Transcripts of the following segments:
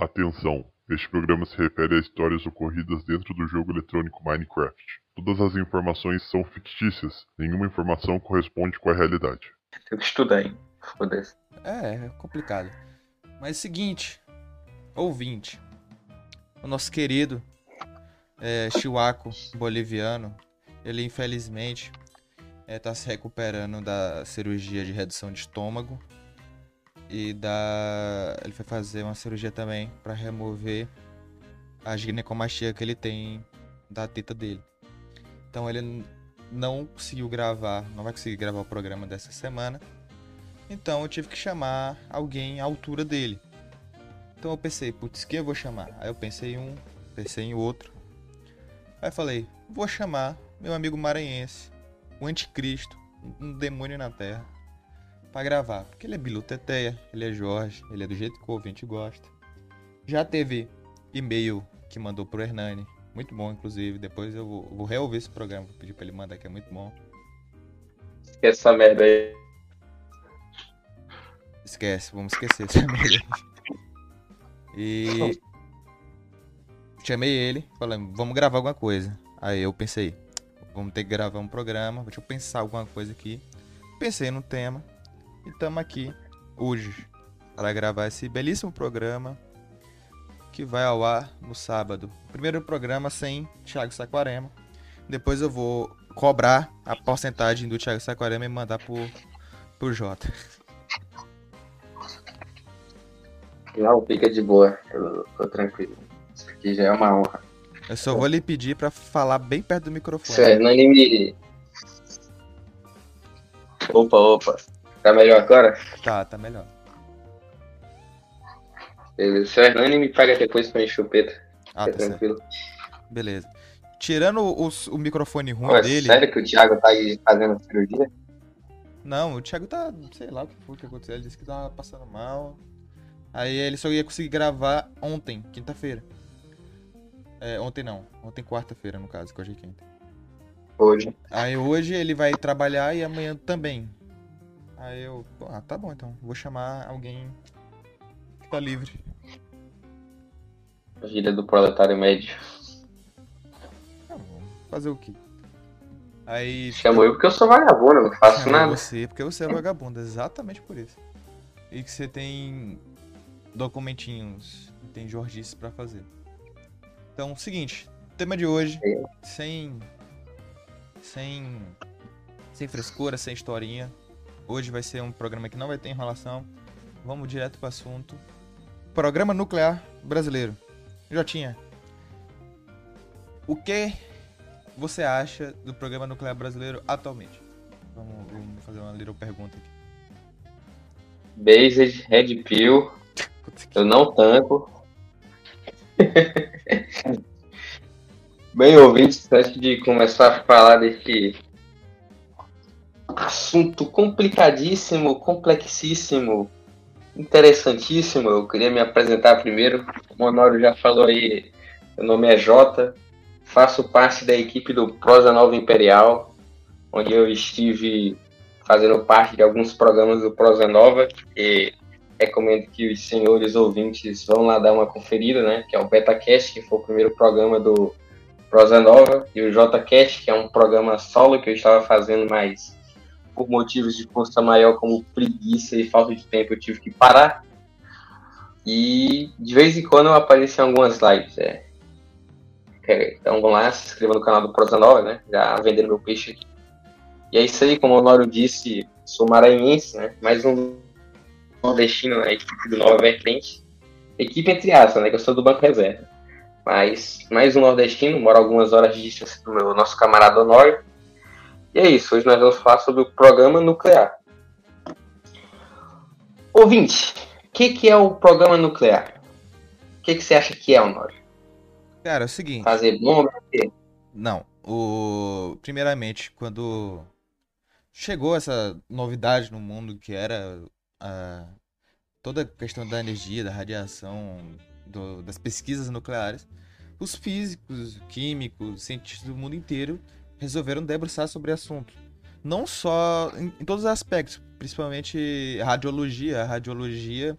Atenção! Este programa se refere a histórias ocorridas dentro do jogo eletrônico Minecraft. Todas as informações são fictícias, nenhuma informação corresponde com a realidade. Tem que estudar, hein? Foda-se. É, é complicado. Mas seguinte, ouvinte, o nosso querido é, Chihuaco boliviano, ele infelizmente está se recuperando da cirurgia de redução de estômago e da ele foi fazer uma cirurgia também para remover a ginecomastia que ele tem da teta dele. Então ele não conseguiu gravar, não vai conseguir gravar o programa dessa semana. Então eu tive que chamar alguém à altura dele. Então eu pensei, putz, quem eu vou chamar? Aí eu pensei em um, pensei em outro. Aí falei, vou chamar meu amigo maranhense, o anticristo, um demônio na terra, para gravar. Porque ele é Bilu Teteia, ele é Jorge, ele é do jeito que o ouvinte gosta. Já teve e-mail que mandou pro Hernani, muito bom, inclusive. Depois eu vou, vou reouvir esse programa, vou pedir pra ele mandar, que é muito bom. Esquece essa merda aí. Esquece, vamos esquecer essa merda. E chamei ele, falei, vamos gravar alguma coisa. Aí eu pensei, vamos ter que gravar um programa, deixa eu pensar alguma coisa aqui. Pensei no tema e estamos aqui hoje para gravar esse belíssimo programa que vai ao ar no sábado. Primeiro programa sem Thiago Saquarema. Depois eu vou cobrar a porcentagem do Thiago Saquarema e mandar por, por Jota. Não, fica de boa. Eu tô tranquilo. Isso aqui já é uma honra. Eu só vou lhe pedir para falar bem perto do microfone. Se o Hernani me. Opa, opa. Tá melhor agora? Tá, tá melhor. Beleza. Se o Hernani me paga depois pra chupeta. Ah, Fica tá certo. tranquilo. Beleza. Tirando os- o microfone ruim dele. sério que o Thiago tá aí fazendo cirurgia? Não, o Thiago tá. Sei lá o que foi que aconteceu. Ele disse que tava passando mal. Aí ele só ia conseguir gravar ontem, quinta-feira. É, ontem não. Ontem quarta-feira, no caso, que hoje é quinta. Hoje. Aí hoje ele vai trabalhar e amanhã também. Aí eu. Ah, tá bom então. Vou chamar alguém que tá livre. A vida do proletário médio. Tá bom. Fazer o quê? Aí. Chamou eu porque eu sou vagabundo, não faço Chamou nada. você, porque você é vagabundo, exatamente por isso. E que você tem documentinhos, tem jorgices pra fazer. Então, seguinte, tema de hoje, sem sem sem frescura, sem historinha. Hoje vai ser um programa que não vai ter enrolação. Vamos direto pro assunto. Programa nuclear brasileiro. Jotinha. O que você acha do programa nuclear brasileiro atualmente? Vamos, vamos fazer uma little pergunta aqui. Based, Red Pill, eu não tanco. Bem, ouvintes, antes de começar a falar desse assunto complicadíssimo, complexíssimo, interessantíssimo, eu queria me apresentar primeiro. O Honório já falou aí, meu nome é Jota, faço parte da equipe do Prosa Nova Imperial, onde eu estive fazendo parte de alguns programas do Prosa Nova, e recomendo que os senhores ouvintes vão lá dar uma conferida, né? Que é o BetaCast, que foi o primeiro programa do Prosa Nova, e o JCast, que é um programa solo que eu estava fazendo, mas por motivos de força maior, como preguiça e falta de tempo, eu tive que parar. E de vez em quando eu apareço em algumas lives. É. Então vão lá, se inscreva no canal do Prosa Nova, né? Já vendendo meu peixe aqui. E é isso aí, como o Honório disse, sou maranhense, né? Mais um nordestino na equipe do Nova Vertente. Equipe entre aspas, né? Que eu sou do Banco Reserva. Mas mais um nordestino, mora algumas horas de distância do meu nosso camarada Honório. E é isso, hoje nós vamos falar sobre o programa nuclear. Ouvinte, o que, que é o programa nuclear? O que, que você acha que é, Honório? Cara, é o seguinte. Fazer bomba? Não, o primeiramente quando chegou essa novidade no mundo que era a toda a questão da energia, da radiação, do- das pesquisas nucleares, os físicos, químicos, cientistas do mundo inteiro resolveram debruçar sobre o assunto. Não só em, em todos os aspectos, principalmente radiologia. Radiologia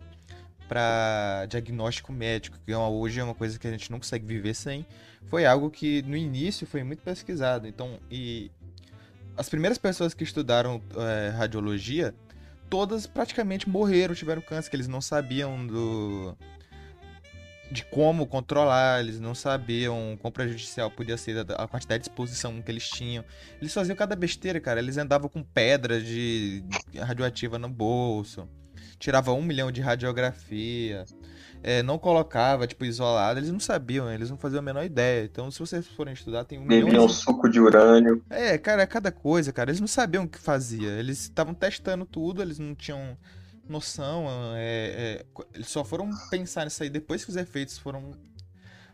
para diagnóstico médico, que é hoje é uma coisa que a gente não consegue viver sem, foi algo que no início foi muito pesquisado. Então, e as primeiras pessoas que estudaram é, radiologia, todas praticamente morreram, tiveram câncer, que eles não sabiam do de como controlar, eles não sabiam quão prejudicial podia ser a quantidade de exposição que eles tinham. Eles faziam cada besteira, cara. Eles andavam com pedra de radioativa no bolso, tirava um milhão de radiografia, é, não colocava, tipo, isolado. Eles não sabiam, eles não faziam a menor ideia. Então, se vocês forem estudar, tem um Bebiam milhão de... suco de urânio. É, cara, é cada coisa, cara. Eles não sabiam o que fazia. Eles estavam testando tudo, eles não tinham noção. É, é, eles só foram pensar nisso aí depois que os efeitos foram,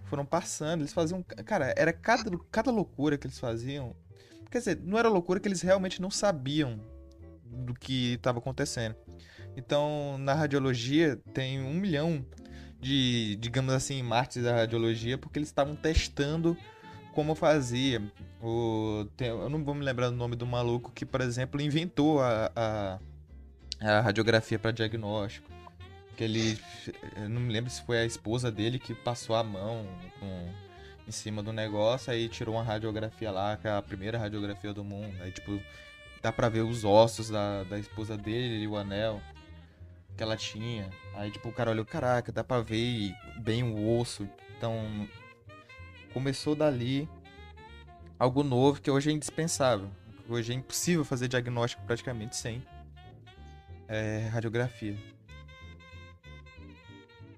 foram passando. Eles faziam. Cara, era cada, cada loucura que eles faziam. Quer dizer, não era loucura que eles realmente não sabiam do que estava acontecendo. Então, na radiologia, tem um milhão de, digamos assim, mártires da radiologia, porque eles estavam testando como fazia. O, tem, eu não vou me lembrar do nome do maluco que, por exemplo, inventou a, a a radiografia para diagnóstico. Que ele. Não me lembro se foi a esposa dele que passou a mão com, em cima do negócio, aí tirou uma radiografia lá, que é a primeira radiografia do mundo. Aí, tipo, dá pra ver os ossos da, da esposa dele e o anel que ela tinha. Aí, tipo, o cara olhou, caraca, dá pra ver bem o osso. Então, começou dali algo novo que hoje é indispensável. Hoje é impossível fazer diagnóstico praticamente sem é, radiografia.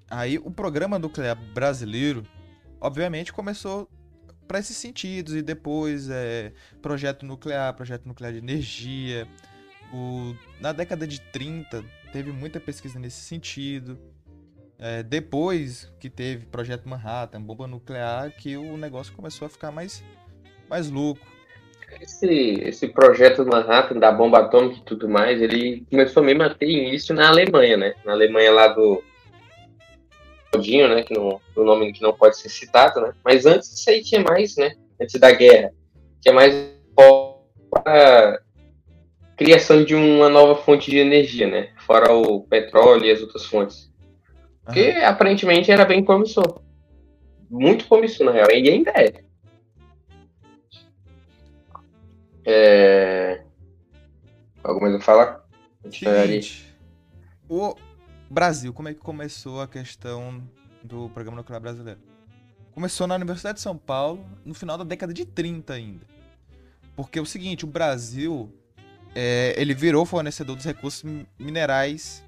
Aí o programa nuclear brasileiro, obviamente, começou para esses sentidos e depois é, projeto nuclear, projeto nuclear de energia. O, na década de 30 teve muita pesquisa nesse sentido. É, depois que teve projeto Manhattan, bomba nuclear, que o negócio começou a ficar mais, mais louco. Esse, esse projeto do Manhattan, da bomba atômica e tudo mais, ele começou mesmo a ter início na Alemanha, né? Na Alemanha lá do Odinho, né? Que não, do nome que não pode ser citado, né? Mas antes disso aí tinha mais, né? Antes da guerra, tinha mais para criação de uma nova fonte de energia, né? Fora o petróleo e as outras fontes. Porque aparentemente era bem promissor. Muito promissor, na real. E ainda é. É... Alguma coisa a falar? Seguinte, o Brasil, como é que começou a questão do programa nuclear brasileiro? Começou na Universidade de São Paulo, no final da década de 30 ainda. Porque é o seguinte, o Brasil, é, ele virou fornecedor dos recursos minerais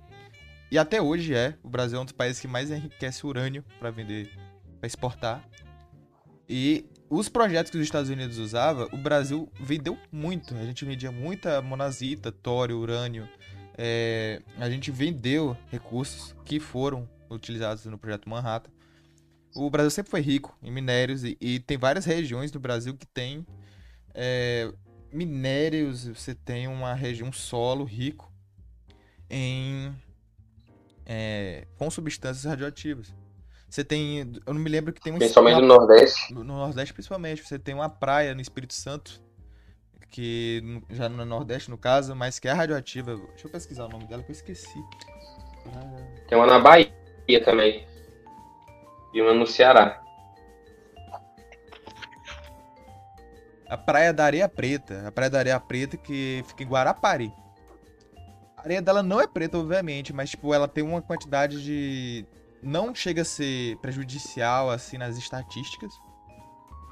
e até hoje é. O Brasil é um dos países que mais enriquece urânio para vender, para exportar. E os projetos que os Estados Unidos usava, o Brasil vendeu muito. A gente vendia muita monazita, tório, urânio. É, a gente vendeu recursos que foram utilizados no projeto Manhattan. O Brasil sempre foi rico em minérios e, e tem várias regiões do Brasil que tem é, minérios. Você tem uma região, um solo rico em é, com substâncias radioativas. Você tem. Eu não me lembro que tem um. Principalmente uma, no Nordeste. No, no, Nordeste, principalmente. Você tem uma praia no Espírito Santo, que já no Nordeste, no caso, mas que é radioativa. Deixa eu pesquisar o nome dela que eu esqueci. Tem uma na Bahia também. E uma no Ceará. A Praia da Areia Preta. A Praia da Areia Preta que fica em Guarapari. A areia dela não é preta, obviamente, mas tipo, ela tem uma quantidade de não chega a ser prejudicial assim nas estatísticas.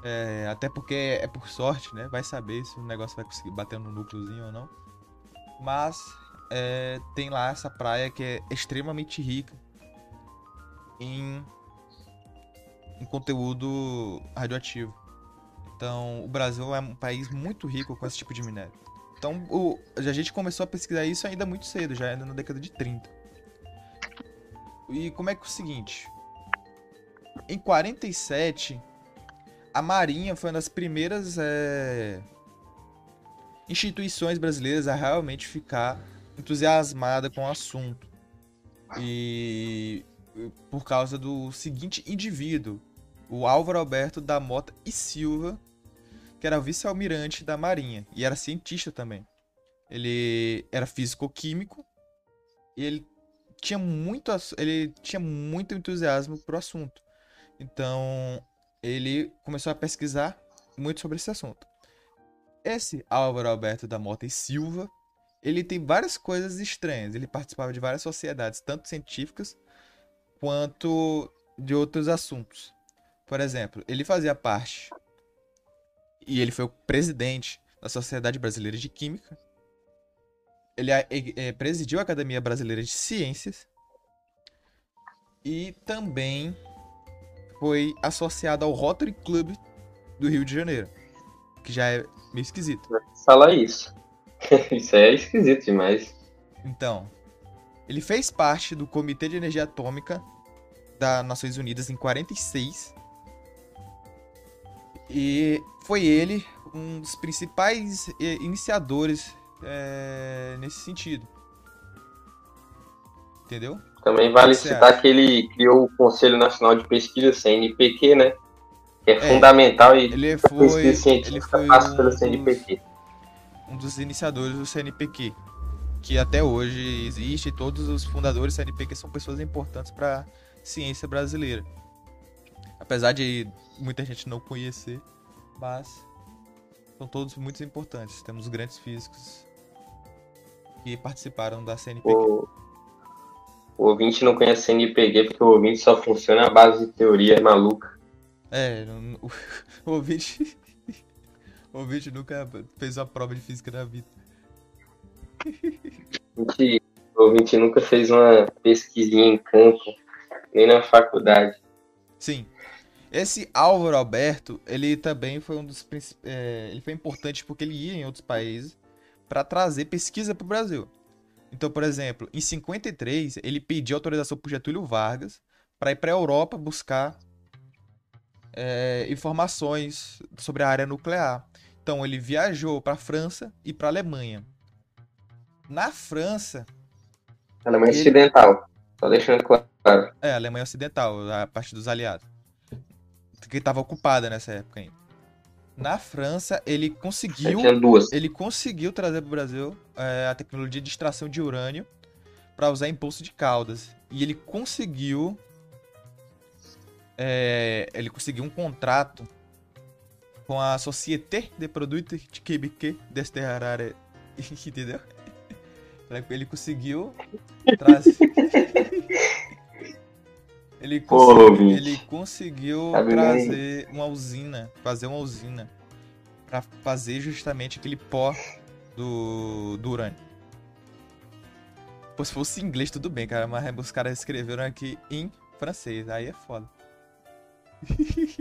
É, até porque é por sorte, né? Vai saber se o negócio vai conseguir bater no núcleozinho ou não. Mas é, tem lá essa praia que é extremamente rica em, em conteúdo radioativo. Então, o Brasil é um país muito rico com esse tipo de minério. Então, o, a gente começou a pesquisar isso ainda muito cedo, já na década de 30. E como é que é o seguinte? Em 47, a Marinha foi uma das primeiras é, instituições brasileiras a realmente ficar entusiasmada com o assunto. E por causa do seguinte indivíduo, o Álvaro Alberto da Mota e Silva, que era vice-almirante da Marinha e era cientista também. Ele era físico-químico e ele tinha muito, ele tinha muito entusiasmo pro assunto. Então, ele começou a pesquisar muito sobre esse assunto. Esse Álvaro Alberto da Mota e Silva, ele tem várias coisas estranhas. Ele participava de várias sociedades, tanto científicas quanto de outros assuntos. Por exemplo, ele fazia parte e ele foi o presidente da Sociedade Brasileira de Química. Ele a- e- eh, presidiu a Academia Brasileira de Ciências e também foi associado ao Rotary Club do Rio de Janeiro, que já é meio esquisito. Fala isso. isso é esquisito demais. Então, ele fez parte do Comitê de Energia Atômica das Nações Unidas em 46. E foi ele um dos principais eh, iniciadores eh, nesse sentido. Entendeu? Também vale citar que ele criou o Conselho Nacional de Pesquisa, CNPq, né? Que é, É, fundamental e Ele foi, pesquisa ele foi passa pelo um dos, CNPq. um dos iniciadores do CNPq, que até hoje existe. Todos os fundadores do CNPq são pessoas importantes para ciência brasileira. Apesar de muita gente não conhecer, mas são todos muito importantes. Temos grandes físicos que participaram da CNPq. O, o ouvinte não conhece CNPq porque o ouvinte só funciona à base de teoria maluca. É, o, o ouvinte, o ouvinte nunca fez uma prova de física na vida. O ouvinte- o ouvinte nunca fez uma pesquisinha em campo, nem na faculdade. Sim. Esse Álvaro Alberto, ele também foi um dos principais. ele foi importante porque ele ia em outros países para trazer pesquisa para o Brasil. Então, por exemplo, em 53, ele pediu autorização para Getúlio Vargas para ir para a Europa buscar é, informações sobre a área nuclear. Então, ele viajou para a França e para a Alemanha. Na França, Alemanha Ele- Ocidental. Só deixando claro. É, Alemanha Ocidental, a parte dos aliados. Que estava ocupada nessa época ainda. Na França, ele conseguiu. Ele conseguiu trazer para o Brasil é, a tecnologia de extração de urânio para usar em poço de caldas. E ele conseguiu. é, ele conseguiu um contrato com a Société de Produits Químicos deste Harare. Entendeu? Ele conseguiu trazer. Ele conseguiu, ouvinte. ele conseguiu Tá trazer uma usina, fazer uma usina Pra fazer justamente aquele pó do, do urânio. Pô, se fosse em inglês, tudo bem, cara, mas os caras escreveram aqui em francês, aí é foda.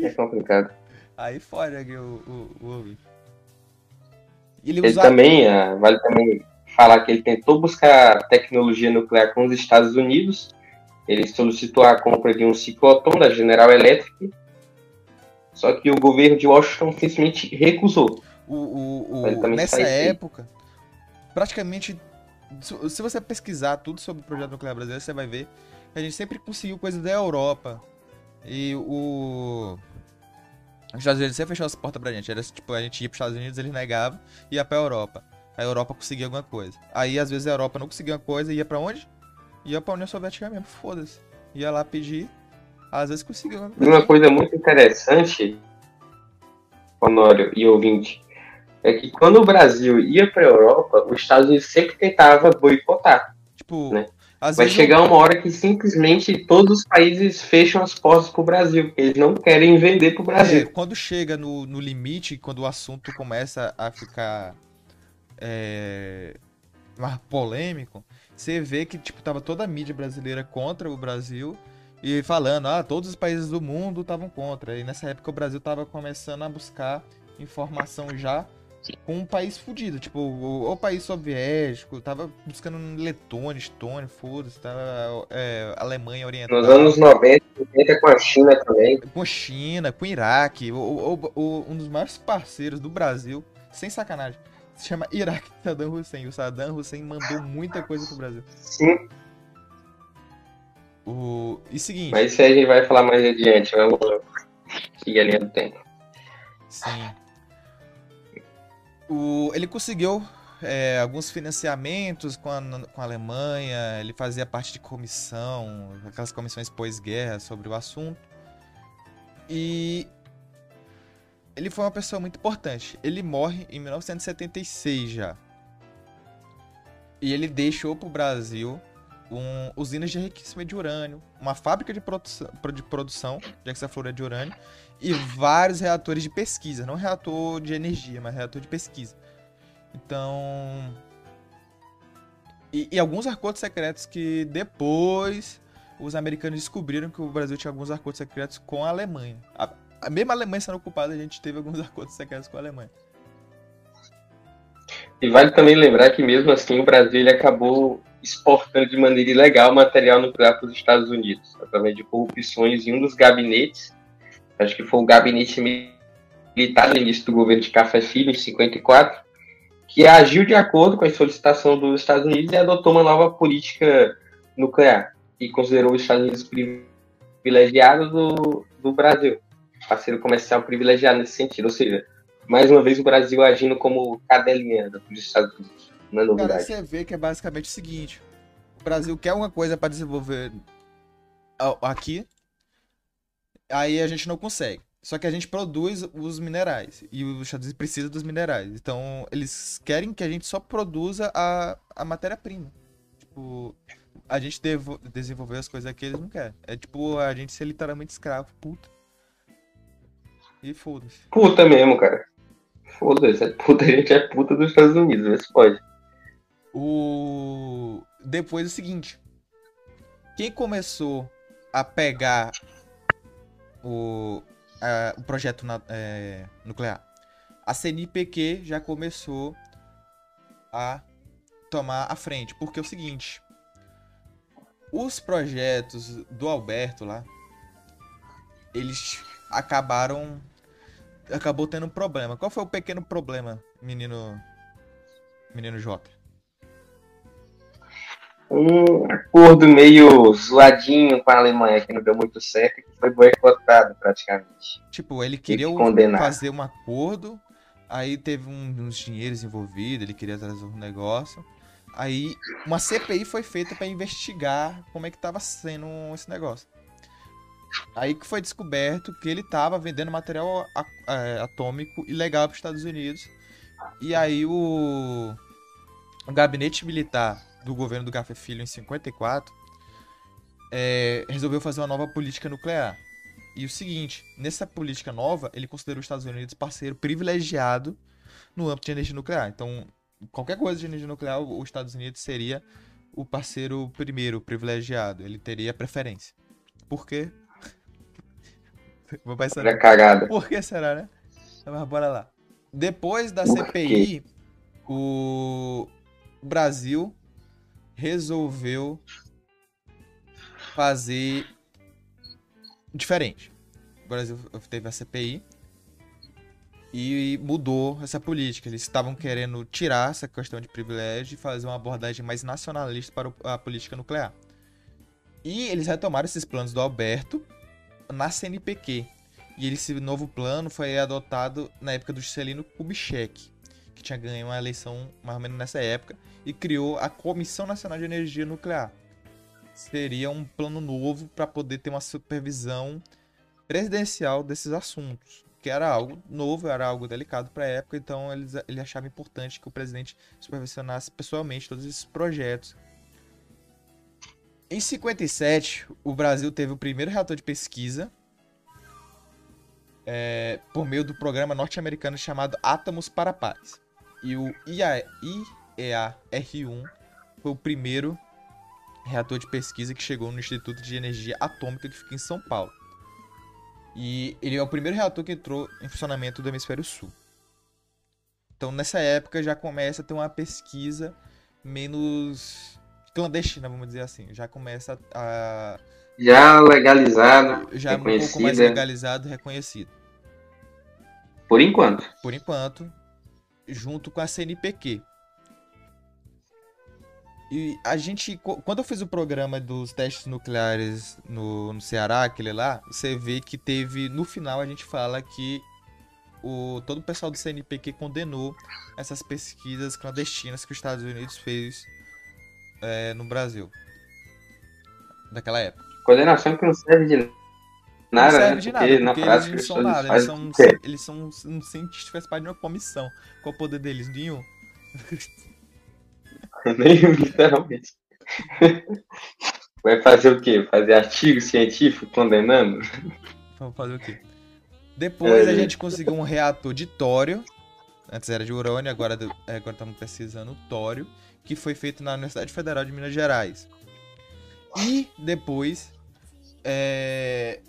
É complicado. Aí fode aqui o, o, o ouvinte. Ele Ele usa... também, ah, vale também falar que ele tentou buscar tecnologia nuclear com os Estados Unidos. Ele solicitou a compra de um ciclotron da General Electric. Só que o governo de Washington simplesmente recusou. O, o, o- nessa isso aí. época, praticamente, se você pesquisar tudo sobre o projeto nuclear brasileiro, você vai ver que a gente sempre conseguiu coisa da Europa. E o. Os Estados Unidos sempre fechou as portas pra gente. Era tipo, a gente ia pros Estados Unidos, eles negavam, ia pra Europa. A Europa conseguia alguma coisa. Aí, às vezes, a Europa não conseguia uma coisa, ia pra onde? Ia pra União Soviética mesmo, foda-se. Ia lá pedir, às vezes conseguia alguma E uma coisa. muito interessante, Honório e ouvinte, é que quando o Brasil ia para a Europa, os Estados Unidos sempre tentava boicotar. Tipo, né? Vai chegar uma hora que simplesmente todos os países fecham as portas para o Brasil, porque eles não querem vender para o É, Brasil. quando chega no, no limite, quando o assunto começa a ficar é, mais polêmico, você vê que tipo, tava toda a mídia brasileira contra o Brasil e falando, ah, todos os países do mundo estavam contra. E nessa época o Brasil tava começando a buscar informação já com um país fudido, tipo, o, o país soviético, tava buscando Letônia, Estônia, foda-se, tava é, Alemanha Oriental Nos anos 90, 80 com a China também. com China, com Iraque, o, o- o- um dos maiores parceiros do Brasil, sem sacanagem, se chama Iraque Saddam Hussein. O Saddam Hussein mandou muita coisa pro Brasil. Sim, O, e seguinte, mas isso aí a gente vai falar mais adiante. Vamos seguir a linha do tempo. sim. O, ele conseguiu é, alguns financiamentos com a, com a Alemanha, ele fazia parte de comissão, aquelas comissões pós-guerra sobre o assunto. E ele foi uma pessoa muito importante. Ele morre em 1976 já. E ele deixou para o Brasil um, usinas de enriquecimento de urânio, uma fábrica de produção, de produção de de urânio e vários reatores de pesquisa. Não reator de energia, mas reator de pesquisa. Então. E, e, alguns acordos secretos que depois os americanos descobriram que o Brasil tinha alguns acordos secretos com a Alemanha. A, a mesma Alemanha sendo ocupada, a gente teve alguns acordos secretos com a Alemanha. E vale também lembrar que mesmo assim o Brasil acabou exportando de maneira ilegal material nuclear para os Estados Unidos, através de corrupções em um dos gabinetes, acho que foi o gabinete militar no início do governo de Café Filho, em 54, que agiu de acordo com a solicitação dos Estados Unidos e adotou uma nova política nuclear e considerou os Estados Unidos privilegiados do, do Brasil, parceiro comercial privilegiado nesse sentido. Ou seja, mais uma vez o Brasil agindo como cadelinha dos Estados Unidos. Não é novidade. Cara, você vê que é basicamente o seguinte: o Brasil quer uma coisa para desenvolver aqui, aí a gente não consegue. Só que a gente produz os minerais. E os Estados Unidos precisam dos minerais. Então, eles querem que a gente só produza a, a matéria-prima. Tipo, a gente desenvolver as coisas aqui, eles não querem. É tipo a gente ser literalmente escravo, puta. E foda-se. Puta mesmo, cara. Foda-se, é puta, a gente é puta dos Estados Unidos, vê se pode. O. Depois o seguinte. Quem começou a pegar o, o projeto na, é, nuclear. A CNPq já começou a tomar a frente, porque é o seguinte: os projetos do Alberto lá, eles acabaram acabou tendo um problema. Qual foi o pequeno problema, menino menino Jota? um acordo meio zoadinho com a Alemanha, que não deu muito certo, que foi boicotado praticamente. Tipo, ele queria fazer um acordo, aí teve uns dinheiros envolvidos, ele queria trazer um negócio. Aí uma CPI foi feita para investigar como é que estava sendo esse negócio. Aí que foi descoberto que ele estava vendendo material é, atômico ilegal para os Estados Unidos. E aí o, o gabinete militar do governo do Café Filho em 54, é, resolveu fazer uma nova política nuclear. E o seguinte, nessa política nova, ele considerou os Estados Unidos parceiro privilegiado no âmbito de energia nuclear. Então, qualquer coisa de energia nuclear, os Estados Unidos seria o parceiro primeiro privilegiado. Ele teria preferência. Por quê? Vou pensar. É cagada. Por que será, né? Mas bora lá. Depois da CPI, o Brasil resolveu fazer diferente. O Brasil teve a CPI e mudou essa política. Eles estavam querendo tirar essa questão de privilégio e fazer uma abordagem mais nacionalista para a política nuclear. E eles retomaram esses planos do Alberto na CNPq. E esse novo plano foi adotado na época do Juscelino Kubitschek, que tinha ganho uma eleição mais ou menos nessa época e criou a Comissão Nacional de Energia Nuclear. Seria um plano novo para poder ter uma supervisão presidencial desses assuntos, que era algo novo, era algo delicado para a época, então eles, ele achava importante que o presidente supervisionasse pessoalmente todos esses projetos. Em 57, o Brasil teve o primeiro reator de pesquisa é, por meio do programa norte-americano chamado Átomos para Paz. E o IAE, EA-R1 foi o primeiro reator de pesquisa que chegou no Instituto de Energia Atômica que fica em São Paulo. E ele é o primeiro reator que entrou em funcionamento do Hemisfério Sul. Então, nessa época, já começa a ter uma pesquisa menos clandestina, vamos dizer assim. Já começa a. Já legalizado, já um pouco mais legalizado reconhecido. Por enquanto. Por enquanto, junto com a CNPq, e a gente, quando eu fiz o programa dos testes nucleares no, no Ceará, aquele lá, você vê que teve, no final a gente fala que o, todo o pessoal do CNPq condenou essas pesquisas clandestinas que os Estados Unidos fez é, no Brasil. Daquela época. Coordenação que não serve de nada, não serve né? de Porque nada, na porque prática eles não são nada. Eles são, eles são um cientista que faz parte de uma comissão. Qual o poder deles? Nenhum. Nem literalmente. Vai fazer o quê? Fazer artigo científico condenando? Vamos fazer o quê? Depois É, a gente conseguiu um reator de tório. Antes era de urânio, agora agora estamos pesquisando tório, que foi feito na Universidade Federal de Minas Gerais. E depois é,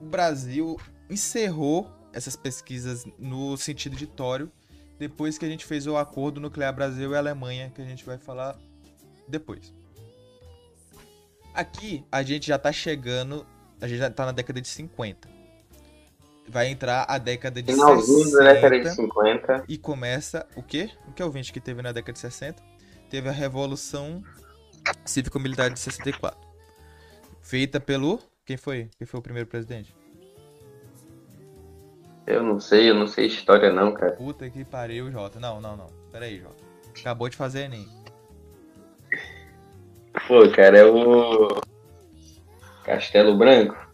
o Brasil encerrou essas pesquisas no sentido de tório depois que a gente fez o acordo nuclear Brasil e Alemanha, que a gente vai falar depois. Aqui a gente já tá chegando, a gente já tá na década de 50. Vai entrar a década de Finalzinho da década de 60 50. e começa o quê? O que é o 20 que teve na década de 60? Teve a Revolução Cívico-Militar de 64. Feita pelo. Quem foi? Quem foi o primeiro presidente? Eu não sei, eu não sei história não, cara. Puta que pariu, Jota. Não, não, não. Pera aí, Jota. Acabou de fazer Enem. Pô, cara, é o. Castelo Branco?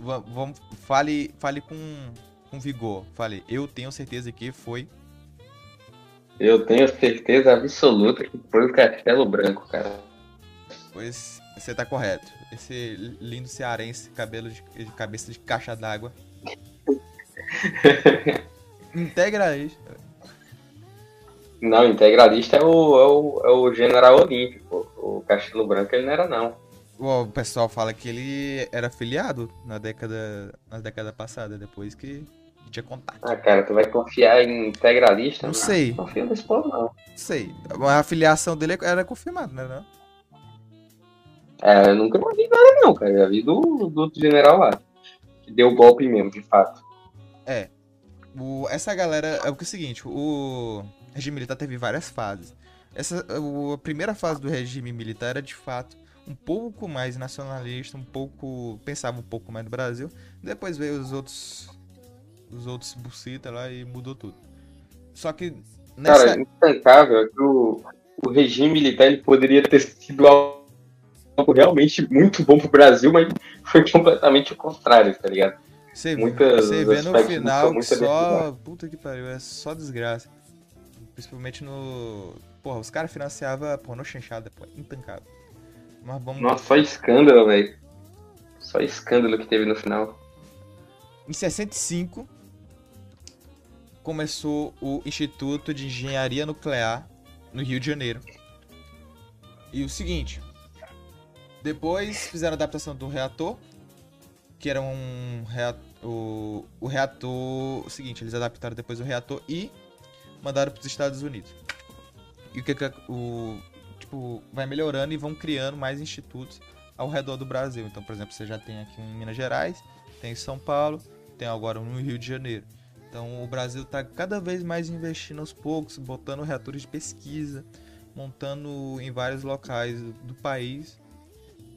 Vamos, fale, fale com, com vigor. Fale, eu tenho certeza que foi. Eu tenho certeza absoluta que foi o Castelo Branco, cara. Pois você tá correto. Esse lindo cearense, cabelo de, de cabeça de caixa d'água. Integra isso. Não, integralista é o, é o, é o General Olímpico. O Castelo Branco ele não era, não. O pessoal fala que ele era afiliado na década, na década passada, depois que tinha contato. Ah, cara, tu vai confiar em integralista? Não sei. Não confio nesse povo, não. Não sei. A afiliação dele era confirmada, né? Não? É, eu nunca vi nada, não, cara. Já vi do, do outro general lá. Que deu golpe mesmo, de fato. O, essa galera. É o que é o seguinte, o regime militar teve várias fases. Essa, o- a primeira fase do regime militar era de fato um pouco mais nacionalista, um pouco. pensava um pouco mais no Brasil. Depois veio os outros. Os outros bucita lá e mudou tudo. Só que nessa. Cara, intancável é que o, o regime militar ele poderia ter sido algo realmente muito bom pro Brasil, mas foi completamente o contrário, tá ligado? Você, vê no final que só. Puta que pariu, é só desgraça. Principalmente no. Porra, os caras financiavam pornô chanchada, pô, intancável. Mas vamos. Nossa, só escândalo, velho. Só escândalo que teve no final. Em 65, começou o Instituto de Engenharia Nuclear no Rio de Janeiro. E o seguinte, depois fizeram a adaptação do reator, que era um reator, o, o reator, o seguinte, eles adaptaram depois o reator e mandaram para os Estados Unidos. E o que que o tipo vai melhorando e vão criando mais institutos ao redor do Brasil. Então, por exemplo, você já tem aqui em Minas Gerais, tem em São Paulo, tem agora um no Rio de Janeiro. Então o Brasil está cada vez mais investindo aos poucos, botando reatores de pesquisa, montando em vários locais do país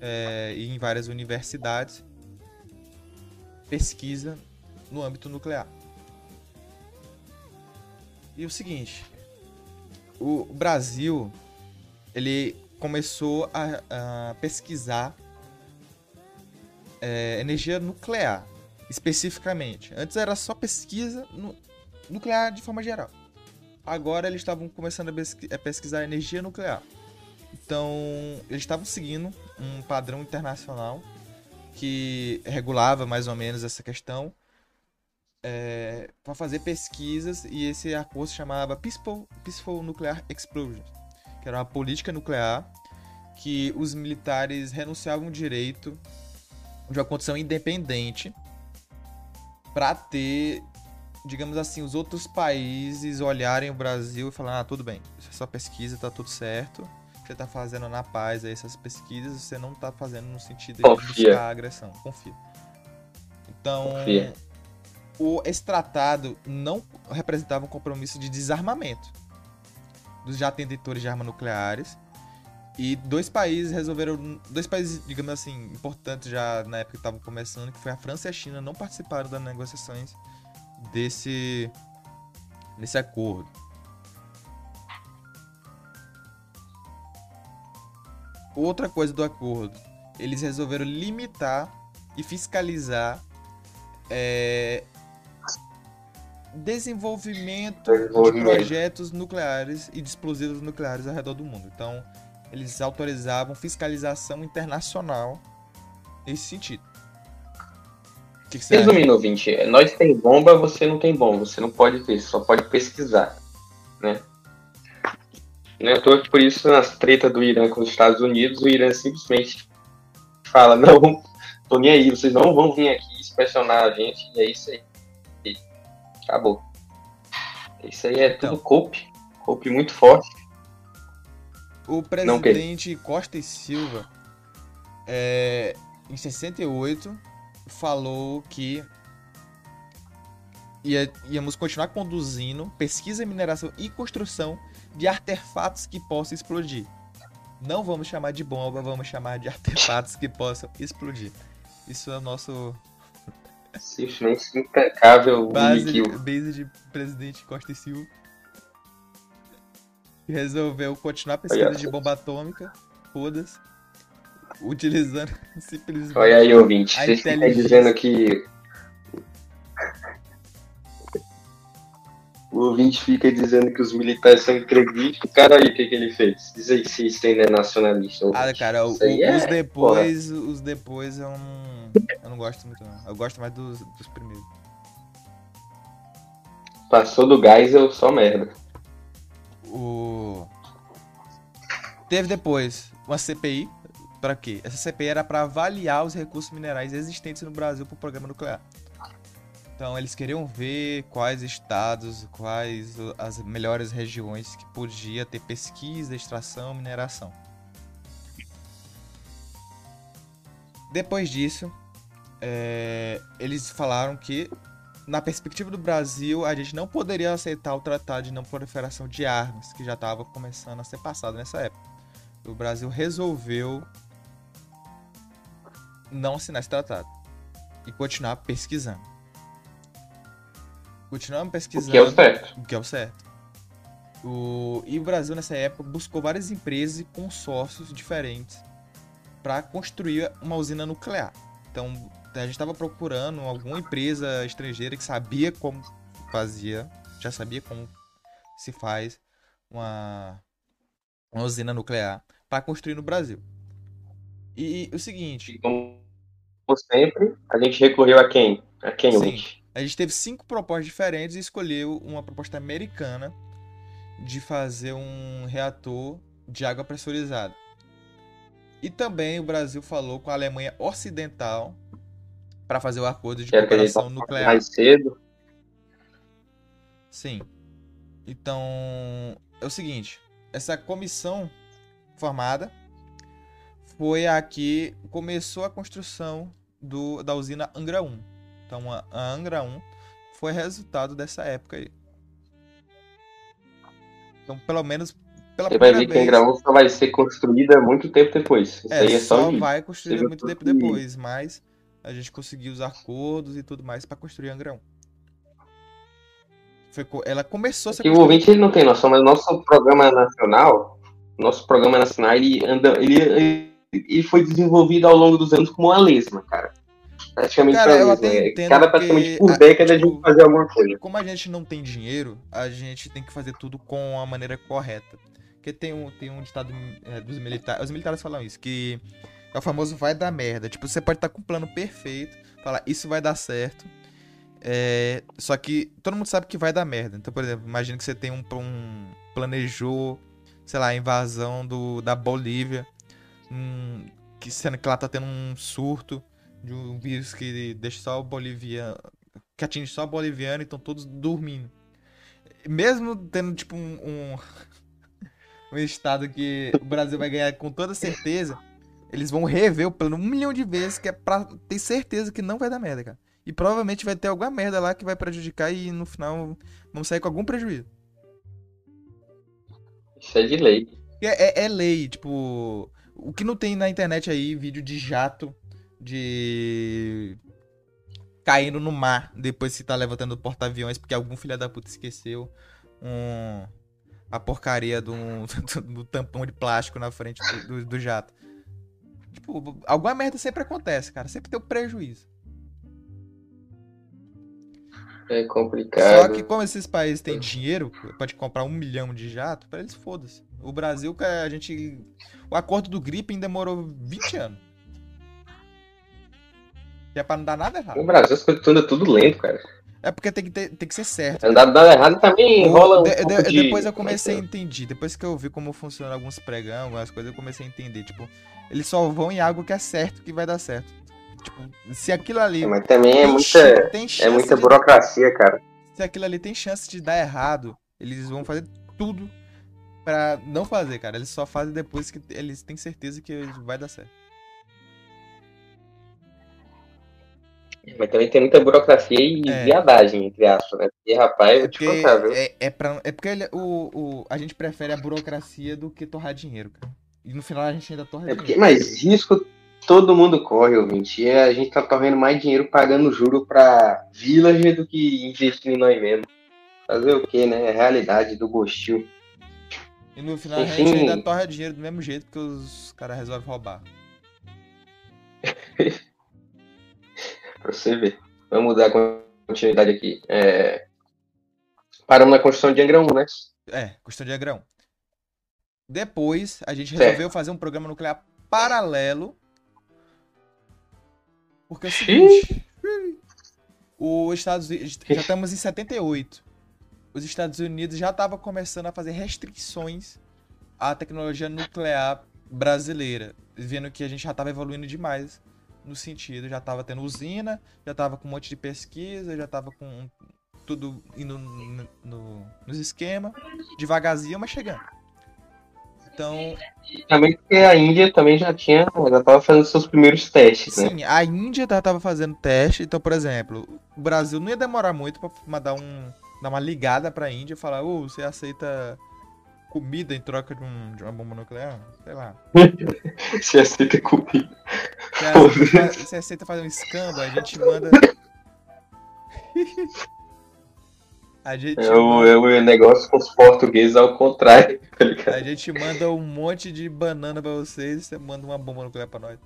é, e em várias universidades pesquisa no âmbito nuclear. E o seguinte, o Brasil ele começou a, a pesquisar é, energia nuclear especificamente. Antes era só pesquisa nu- nuclear de forma geral. Agora eles estavam começando a, pesqui- a pesquisar energia nuclear. Então, eles estavam seguindo um padrão internacional que regulava mais ou menos essa questão para fazer pesquisas e esse acordo se chamava Peaceful, Peaceful Nuclear Explosion, que era uma política nuclear que os militares renunciavam o direito de uma condição independente para ter, digamos assim, os outros países olharem o Brasil e falar, ah, tudo bem, isso é pesquisa, tá tudo certo. Você tá fazendo na paz aí essas pesquisas, você não tá fazendo no sentido de Confia. buscar agressão. Confia. Então, Confia. o, esse tratado não representava um compromisso de desarmamento dos já detentores de armas nucleares E dois países resolveram. Dois países, digamos assim, importantes já na época que estavam começando, que foi a França e a China, não participaram das negociações desse. desse acordo. Outra coisa do acordo, eles resolveram limitar e fiscalizar é, desenvolvimento, Desenvolvimento. de projetos nucleares e de explosivos nucleares ao redor do mundo. Então, eles autorizavam fiscalização internacional nesse sentido. Que, que você acha? Resumindo, ouvinte, nós tem bomba, você não tem bomba. Você não pode ter, só pode pesquisar. Né? Não é toa que por isso, nas tretas do Irã com os Estados Unidos, o Irã simplesmente fala: não, tô nem aí, vocês não vão vir aqui inspecionar a gente, e é isso aí. Acabou. Isso aí é Então. tudo cope, cope muito forte. O presidente Costa e Silva, é, em 68, falou que ia- íamos continuar conduzindo pesquisa, mineração e construção de artefatos que possam explodir. Não vamos chamar de bomba, vamos chamar de artefatos que possam explodir. Isso é o nosso Simplesmente impecável, base, Unikill. base de presidente Costa e Silva. Que resolveu continuar a pesquisa Olha de bomba atômica, foda-se, utilizando simplesmente Olha aí, ouvinte, vocês ficam inteligência. dizendo que. O ouvinte fica dizendo que os militares são entreguistas. Cara, aí o que, que ele fez? Diz aí se isso ainda é nacionalista. Ah, ouvinte. cara, o- é, os depois, os depois eu não, eu não gosto muito não. Eu gosto mais dos, dos primeiros. Passou do gás, eu só merda. O teve depois uma CPI para quê? Essa CPI era para avaliar os recursos minerais existentes no Brasil para o programa nuclear. Então eles queriam ver quais estados, quais as melhores regiões que podia ter pesquisa, extração, mineração. Depois disso, é, eles falaram que na perspectiva do Brasil, a gente não poderia aceitar o tratado de não proliferação de armas, que já estava começando a ser passado nessa época. O Brasil resolveu não assinar esse tratado e continuar pesquisando. Continuamos O pesquisando. que é o certo. O que é o certo. O... E o Brasil, nessa época, buscou várias empresas e consórcios diferentes para construir uma usina nuclear. Então, a gente estava procurando alguma empresa estrangeira que sabia como fazia, já sabia como se faz uma, uma usina nuclear para construir no Brasil. E o seguinte, Como sempre, a gente recorreu a quem? A quem, Sim. ouvinte? A gente teve cinco propostas diferentes e escolheu uma proposta americana de fazer um reator de água pressurizada. E também o Brasil falou com a Alemanha Ocidental para fazer o acordo de Que era o que a gente cooperação nuclear. mais cedo. Sim. Então, é o seguinte, essa comissão formada foi a que começou a construção do, da usina Angra 1. Então, a, a Angra 1 foi resultado dessa época aí. Então, pelo menos pela Você vai ver que a vez, Engraúna só vai ser construída muito tempo depois. Isso é, aí é só, só um vai construída muito tempo depois, mas a gente conseguiu os acordos e tudo mais para construir Angra 1. Foi ela começou a ser Que o ouvinte ele não tem noção, mas nosso programa nacional, nosso programa nacional, ele anda, ele, ele foi desenvolvido ao longo dos anos como uma lesma, cara. Praticamente Cara, uma eu lesma. até É, entendo Cada praticamente por a- década a tipo, gente fazer alguma coisa. como a gente não tem dinheiro, a gente tem que fazer tudo com a maneira correta. Porque tem um, tem um ditado é, dos militares. Os militares falam isso, que é o famoso vai dar merda. Tipo, você pode estar com um plano perfeito, falar isso vai dar certo. é, só que todo mundo sabe que vai dar merda. Então, por exemplo, imagina que você tem um, um planejou, sei lá, a invasão do, da Bolívia, que sendo que lá tá tendo um surto de um vírus que deixa só o boliviano, que atinge só o boliviano e estão todos dormindo. Mesmo tendo, tipo, um, um, um estado que o Brasil vai ganhar com toda certeza, eles vão rever o plano um milhão de vezes, que é pra ter certeza que não vai dar merda, cara. E provavelmente vai ter alguma merda lá que vai prejudicar e no final vamos sair com algum prejuízo. Isso é de lei. É, é, é lei, tipo. O que não tem na internet aí, vídeo de jato de. caindo no mar depois que tá levantando o porta-aviões porque algum filho da puta esqueceu um. a porcaria do, do, do tampão de plástico na frente do, do, do jato. Tipo, alguma merda sempre acontece, cara. Sempre tem um prejuízo. É complicado. Só que como esses países têm dinheiro, pode comprar um milhão de jato, pra eles foda-se. O Brasil, a gente. O acordo do Gripen demorou 20 anos. Que é pra não dar nada errado. No Brasil as coisas andam tudo lento, cara. É porque tem que, ter, tem que ser certo. Andar nada errado também rola um De- pouco de- de... Depois eu comecei a entender. Depois que eu vi como funciona alguns pregão, algumas coisas, eu comecei a entender. Tipo, eles só vão em algo que é certo que vai dar certo. Tipo, se aquilo ali. É, Mas também é muita, é muita de- burocracia, cara. se aquilo ali tem chance de dar errado, eles vão fazer tudo pra não fazer, cara. Eles só fazem depois que eles têm certeza que vai dar certo. Mas também tem muita burocracia e É. viadagem, entre aspas, né? E, rapaz, eu É vou te porque, contar, viu? é, é, pra, é porque ele- o, o, a gente prefere a burocracia do que torrar dinheiro, cara. E no final a gente ainda torra É porque, dinheiro. mas risco todo mundo corre, ouvinte. E a gente tá torrendo mais dinheiro pagando juro pra villager do que investindo em nós mesmos. Fazer o quê, né? É a realidade do gostil. E no final a Enfim. gente ainda torra dinheiro do mesmo jeito que os caras resolvem roubar. Pra você ver. Vamos dar continuidade aqui. É... Paramos na construção de Angra 1, né? É, questão de agrão. Depois, a gente Certo. resolveu fazer um programa nuclear paralelo. Porque é o seguinte. Os Estados Unidos. Já estamos em 78. Os Estados Unidos já estavam começando a fazer restrições à tecnologia nuclear brasileira. Vendo que a gente já estava evoluindo demais no sentido. Já estava tendo usina, já estava com um monte de pesquisa, já estava com tudo indo no, no- nos esquemas. Devagarzinho, mas chegando. Então, Também porque a Índia também já tinha, já tava fazendo seus primeiros testes, né? sim, a Índia já tava fazendo teste. Então, por exemplo, o Brasil não ia demorar muito pra mandar um. dar uma ligada pra Índia e falar, ô, você aceita comida em troca de, um, de uma bomba nuclear? Sei lá. Você aceita comida. Você aceita, você aceita fazer um escândalo? A gente manda. a gente. É o, é o negócio com os portugueses ao contrário, tá? A gente manda um monte de banana pra vocês e você manda uma bomba nuclear pra nós.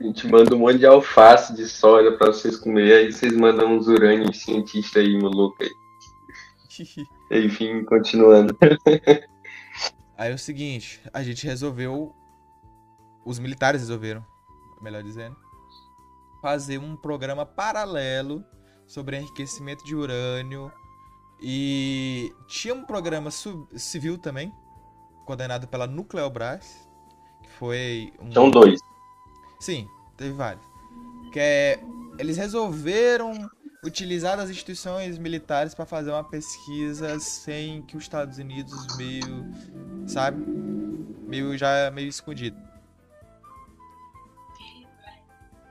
A gente manda um monte de alface, de soja pra vocês comer, aí vocês mandam uns urânios cientistas aí, maluco aí. Enfim, continuando. Aí é o seguinte, a gente resolveu. Os militares resolveram, melhor dizendo, fazer um programa paralelo sobre enriquecimento de urânio. E tinha um programa civil também, coordenado pela Nucleobras, que foi um. São dois. Sim, teve vários. Que é, eles resolveram utilizar as instituições militares para fazer uma pesquisa sem que os Estados Unidos meio, sabe, meio já meio escondido.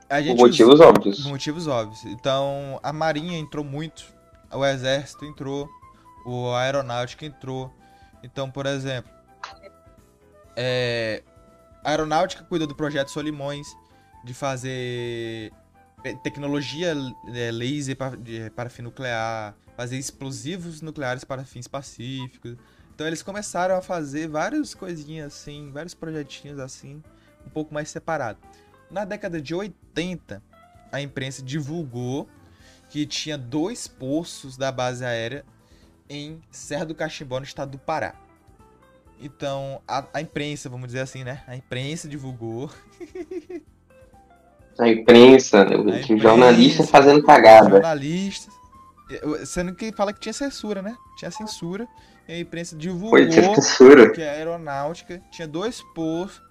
Por motivos usou- óbvios. por motivos óbvios. Então, a Marinha entrou muito, o Exército entrou, o Aeronáutica entrou. Então, por exemplo, é, a Aeronáutica cuida do projeto Solimões, de fazer tecnologia é, laser para, para fim nuclear, fazer explosivos nucleares para fins pacíficos. Então, eles começaram a fazer várias coisinhas assim, vários projetinhos assim, um pouco mais separado. Na década de 80, a imprensa divulgou que tinha dois poços da base aérea em Serra do Cachimbó, no estado do Pará. Então, a, a imprensa, vamos dizer assim, né? A imprensa divulgou. A imprensa, né? O imprensa. jornalista fazendo cagada. Jornalistas. eh, Sendo que fala que tinha censura, né? Tinha censura. E a imprensa divulgou Foi de censura. que a aeronáutica tinha dois postos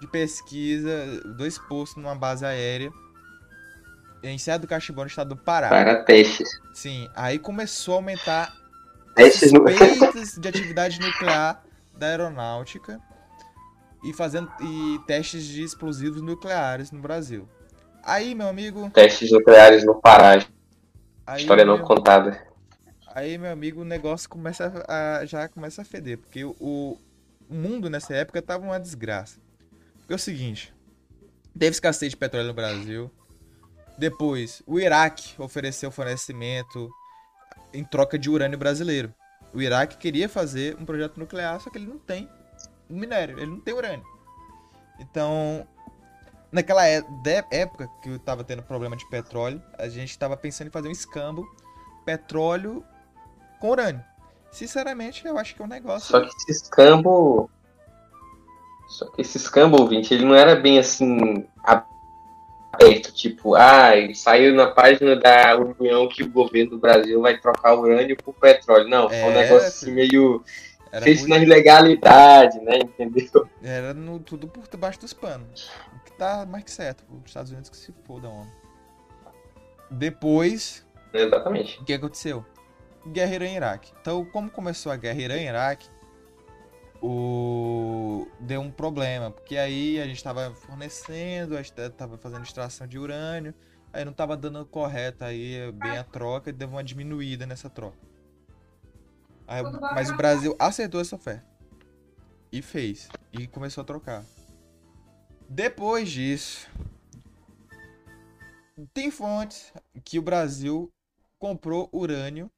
de pesquisa, dois postos numa base aérea em Serra do Cachimbó, no estado do Pará. Para testes. Sim, aí começou a aumentar Testes no... suspeitas de atividade nuclear da aeronáutica e fazendo e testes de explosivos nucleares no Brasil. Aí, meu amigo, testes nucleares no Pará. aí, História não meu- contada. Aí, meu amigo, o negócio começa a, já começa a feder, porque o, o mundo nessa época tava uma desgraça. Porque é o seguinte, teve escassez de petróleo no Brasil. Depois, o Iraque ofereceu fornecimento em troca de urânio brasileiro. O Iraque queria fazer um projeto nuclear, só que ele não tem minério, ele não tem urânio. Então, naquela é- época que eu tava tendo problema de petróleo, a gente tava pensando em fazer um escambo petróleo com urânio. Sinceramente, eu acho que é um negócio. Só que esse escambo. Só que esse escambo, ouvinte, ele não era bem assim aberto, tipo, ah, saiu na página da União que o governo do Brasil vai trocar urânio por petróleo. Não, foi um É, negócio assim meio Era, feito muito- na ilegalidade, né? Entendeu? era no- tudo por debaixo dos panos. O que tá mais que certo. Os Estados Unidos que se fodam, homem. Depois, Exatamente. o que aconteceu? Guerra Irã-Iraque. Então, como começou a guerra Irã-Iraque, o... deu um problema, porque aí a gente estava fornecendo, a gente estava fazendo extração de urânio, aí não estava dando correta aí bem a troca e deu uma diminuída nessa troca. Aí, mas o Brasil acertou essa oferta. E fez. E começou a trocar. Depois disso, tem fontes que o Brasil comprou urânio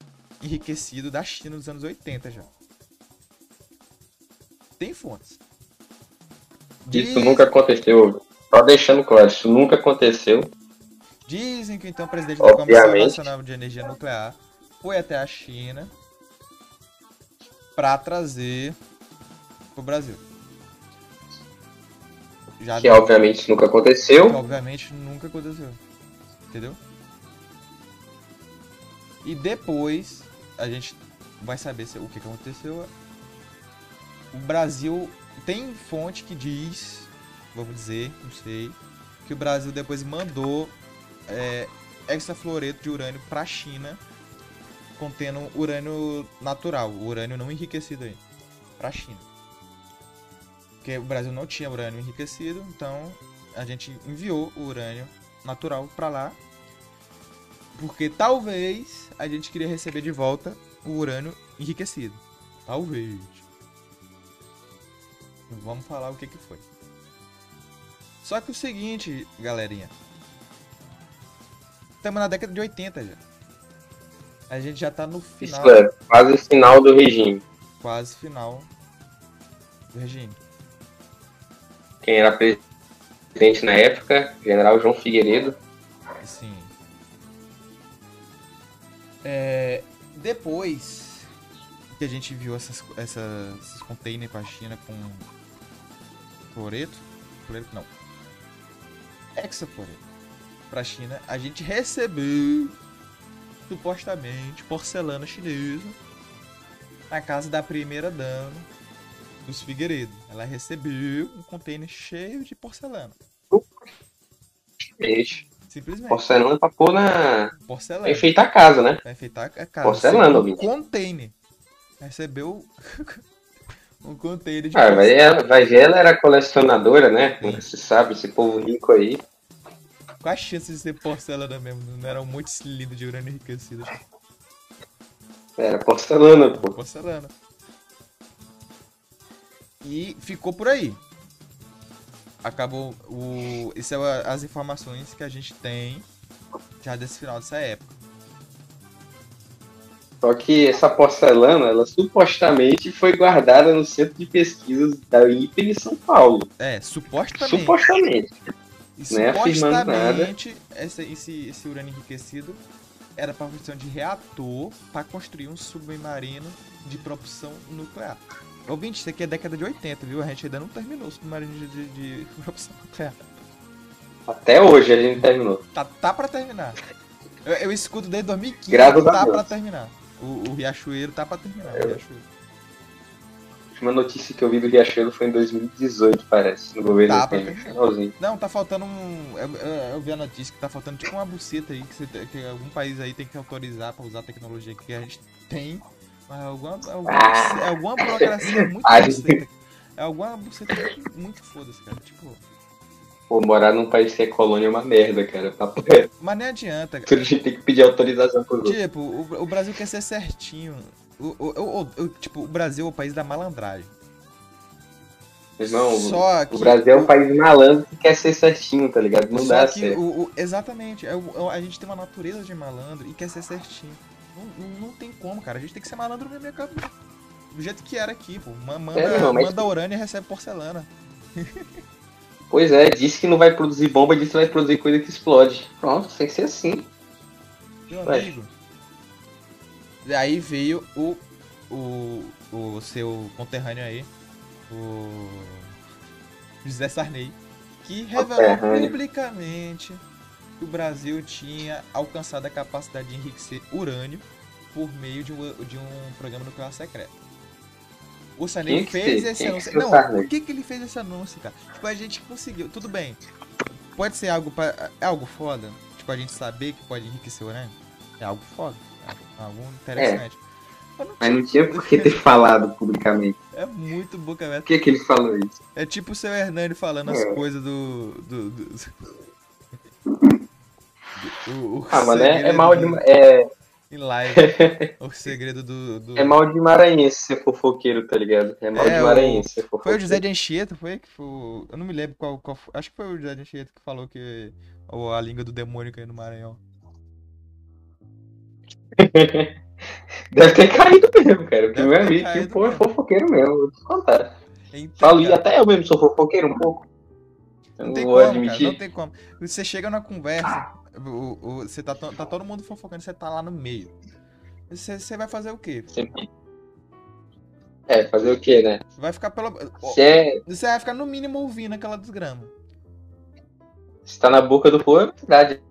enriquecido da China nos anos 80 já. Tem fontes. Isso Diz- nunca aconteceu. Só deixando claro, isso nunca aconteceu. Dizem que então o presidente da Comissão Obviamente. Nacional de Energia Nuclear foi até a China para trazer pro Brasil. Já Que obviamente isso nunca aconteceu. obviamente nunca aconteceu. Entendeu? E depois a gente vai saber se- o que, que aconteceu. O Brasil tem fonte que diz, vamos dizer, não sei, que o Brasil depois mandou é, hexafluoreto de urânio para a China, contendo urânio natural, urânio não enriquecido aí, para a China. Porque o Brasil não tinha urânio enriquecido, então a gente enviou o urânio natural para lá, porque talvez a gente queria receber de volta o urânio enriquecido. Talvez. Vamos falar o que que foi. Só que o seguinte, galerinha. Estamos na década de 80 já. A gente já tá no final, Isso é quase final do regime. quase final do regime. Quem era presidente na época, General João Figueiredo. Sim. É, depois que a gente viu essas, essas, esses containers pra China com fluoreto, fluoreto não, hexafluoreto pra China, a gente recebeu supostamente porcelana chinesa na casa da primeira dama dos Figueiredo. Ela recebeu um container cheio de porcelana. Simplesmente. Porcelana pra pôr na. pra Porcelana. enfeitar a casa, né? Vai enfeitar a casa. Porcelana, um container. Recebeu um container de Ah, vai, ela, vai ver, ela era colecionadora, né? Nunca se sabe, esse povo rico aí. Qual a chance de ser porcelana mesmo? Não era um monte de cilindro de urânio enriquecido. Era porcelana, pô. Porcelana. E ficou por aí. Acabou o. Essas são a- as informações que a gente tem já desse final dessa época. Só que essa porcelana, ela supostamente foi guardada no centro de pesquisas da IPE em São Paulo. É, supostamente. Supostamente. E Não é afirmando esse, esse, esse urânio enriquecido era para função de reator para construir um submarino de propulsão nuclear. Ouvinte, isso aqui é década de 80, viu? A gente ainda não terminou o submarino de, de, de propulsão nuclear. Até hoje a gente terminou. Tá, tá para terminar. Eu, eu escuto desde 2015 Graças tá para terminar. O, o Riachuelo tá para terminar. o Riachuelo. A última notícia que eu vi do Riachuelo foi em 2018, parece, no governo Tá, Temer. Finalzinho. Não, tá faltando um. Eu, eu- eu vi a notícia que tá faltando tipo uma buceta aí que, você que algum país aí tem que autorizar pra usar a tecnologia que a gente tem. Mas alguma, alguma, Ah. é alguma burocracia muito buceta. É alguma buceta muito, foda-se, cara. Tipo. Pô, morar num país que é colônia é uma merda, cara. Reto. Mas nem adianta. A gente tem que pedir autorização outros. Tipo, o, o Brasil quer ser certinho. O, o, tipo, o Brasil é o país da malandragem. Irmão, Só que o Brasil é um país malandro que quer ser certinho, tá ligado? Não dá que certo. o, o- exatamente, é é a gente tem uma natureza de malandro e quer ser certinho. Não, não, não tem como, cara. A gente tem que ser malandro mesmo, acabou. Do jeito que era aqui, pô. Ma- Manda, É, mas- manda urânio e recebe porcelana. Pois é, disse que não vai produzir bomba, disse que vai produzir coisa que explode. Pronto, tem que ser assim. Meu Ué. amigo. Aí veio o, o, o seu conterrâneo aí, o José Sarney, que revelou publicamente que o Brasil tinha alcançado a capacidade de enriquecer urânio por meio de um, de um programa nuclear secreto. O Sarney que fez ser, esse que anúncio. o Não, por que, que ele fez esse anúncio, cara? Tipo, a gente conseguiu. Tudo bem. Pode ser algo pra, é algo foda. Tipo, a gente saber que pode enriquecer urânio. É algo foda. É algo interessante. Mas não Mas não tinha por que ter falado publicamente. é muito boca Por aberta. que, que ele falou isso? É tipo o seu Hernani falando as É. coisas do. do, do- o, o Ah, mano, é, é mal de. É, Em live. o segredo do. do- é mal de maranhense ser fofoqueiro, tá ligado? É mal É, de o- maranhense ser Foi fofoqueiro. o José de Anchieta, foi? Que foi Eu não me lembro qual, qual foi. Acho que foi o José de Anchieta que falou que ou a língua do demônio caiu no Maranhão. Deve ter caído mesmo, cara. Porque Deve meu amigo, caído pô, é fofoqueiro mesmo, vou te contar. Então, Falo, e cara, até eu mesmo sou fofoqueiro um pouco. Eu Não tem vou como, cara, não tem como. Você chega na conversa, o, o- você tá, tá todo mundo fofocando, você tá lá no meio. Você, você vai fazer o quê? É, fazer o quê, né? Vai ficar pelo. Se, é, Você vai ficar no mínimo ouvindo aquela desgrama. se tá na boca do povo, é verdade.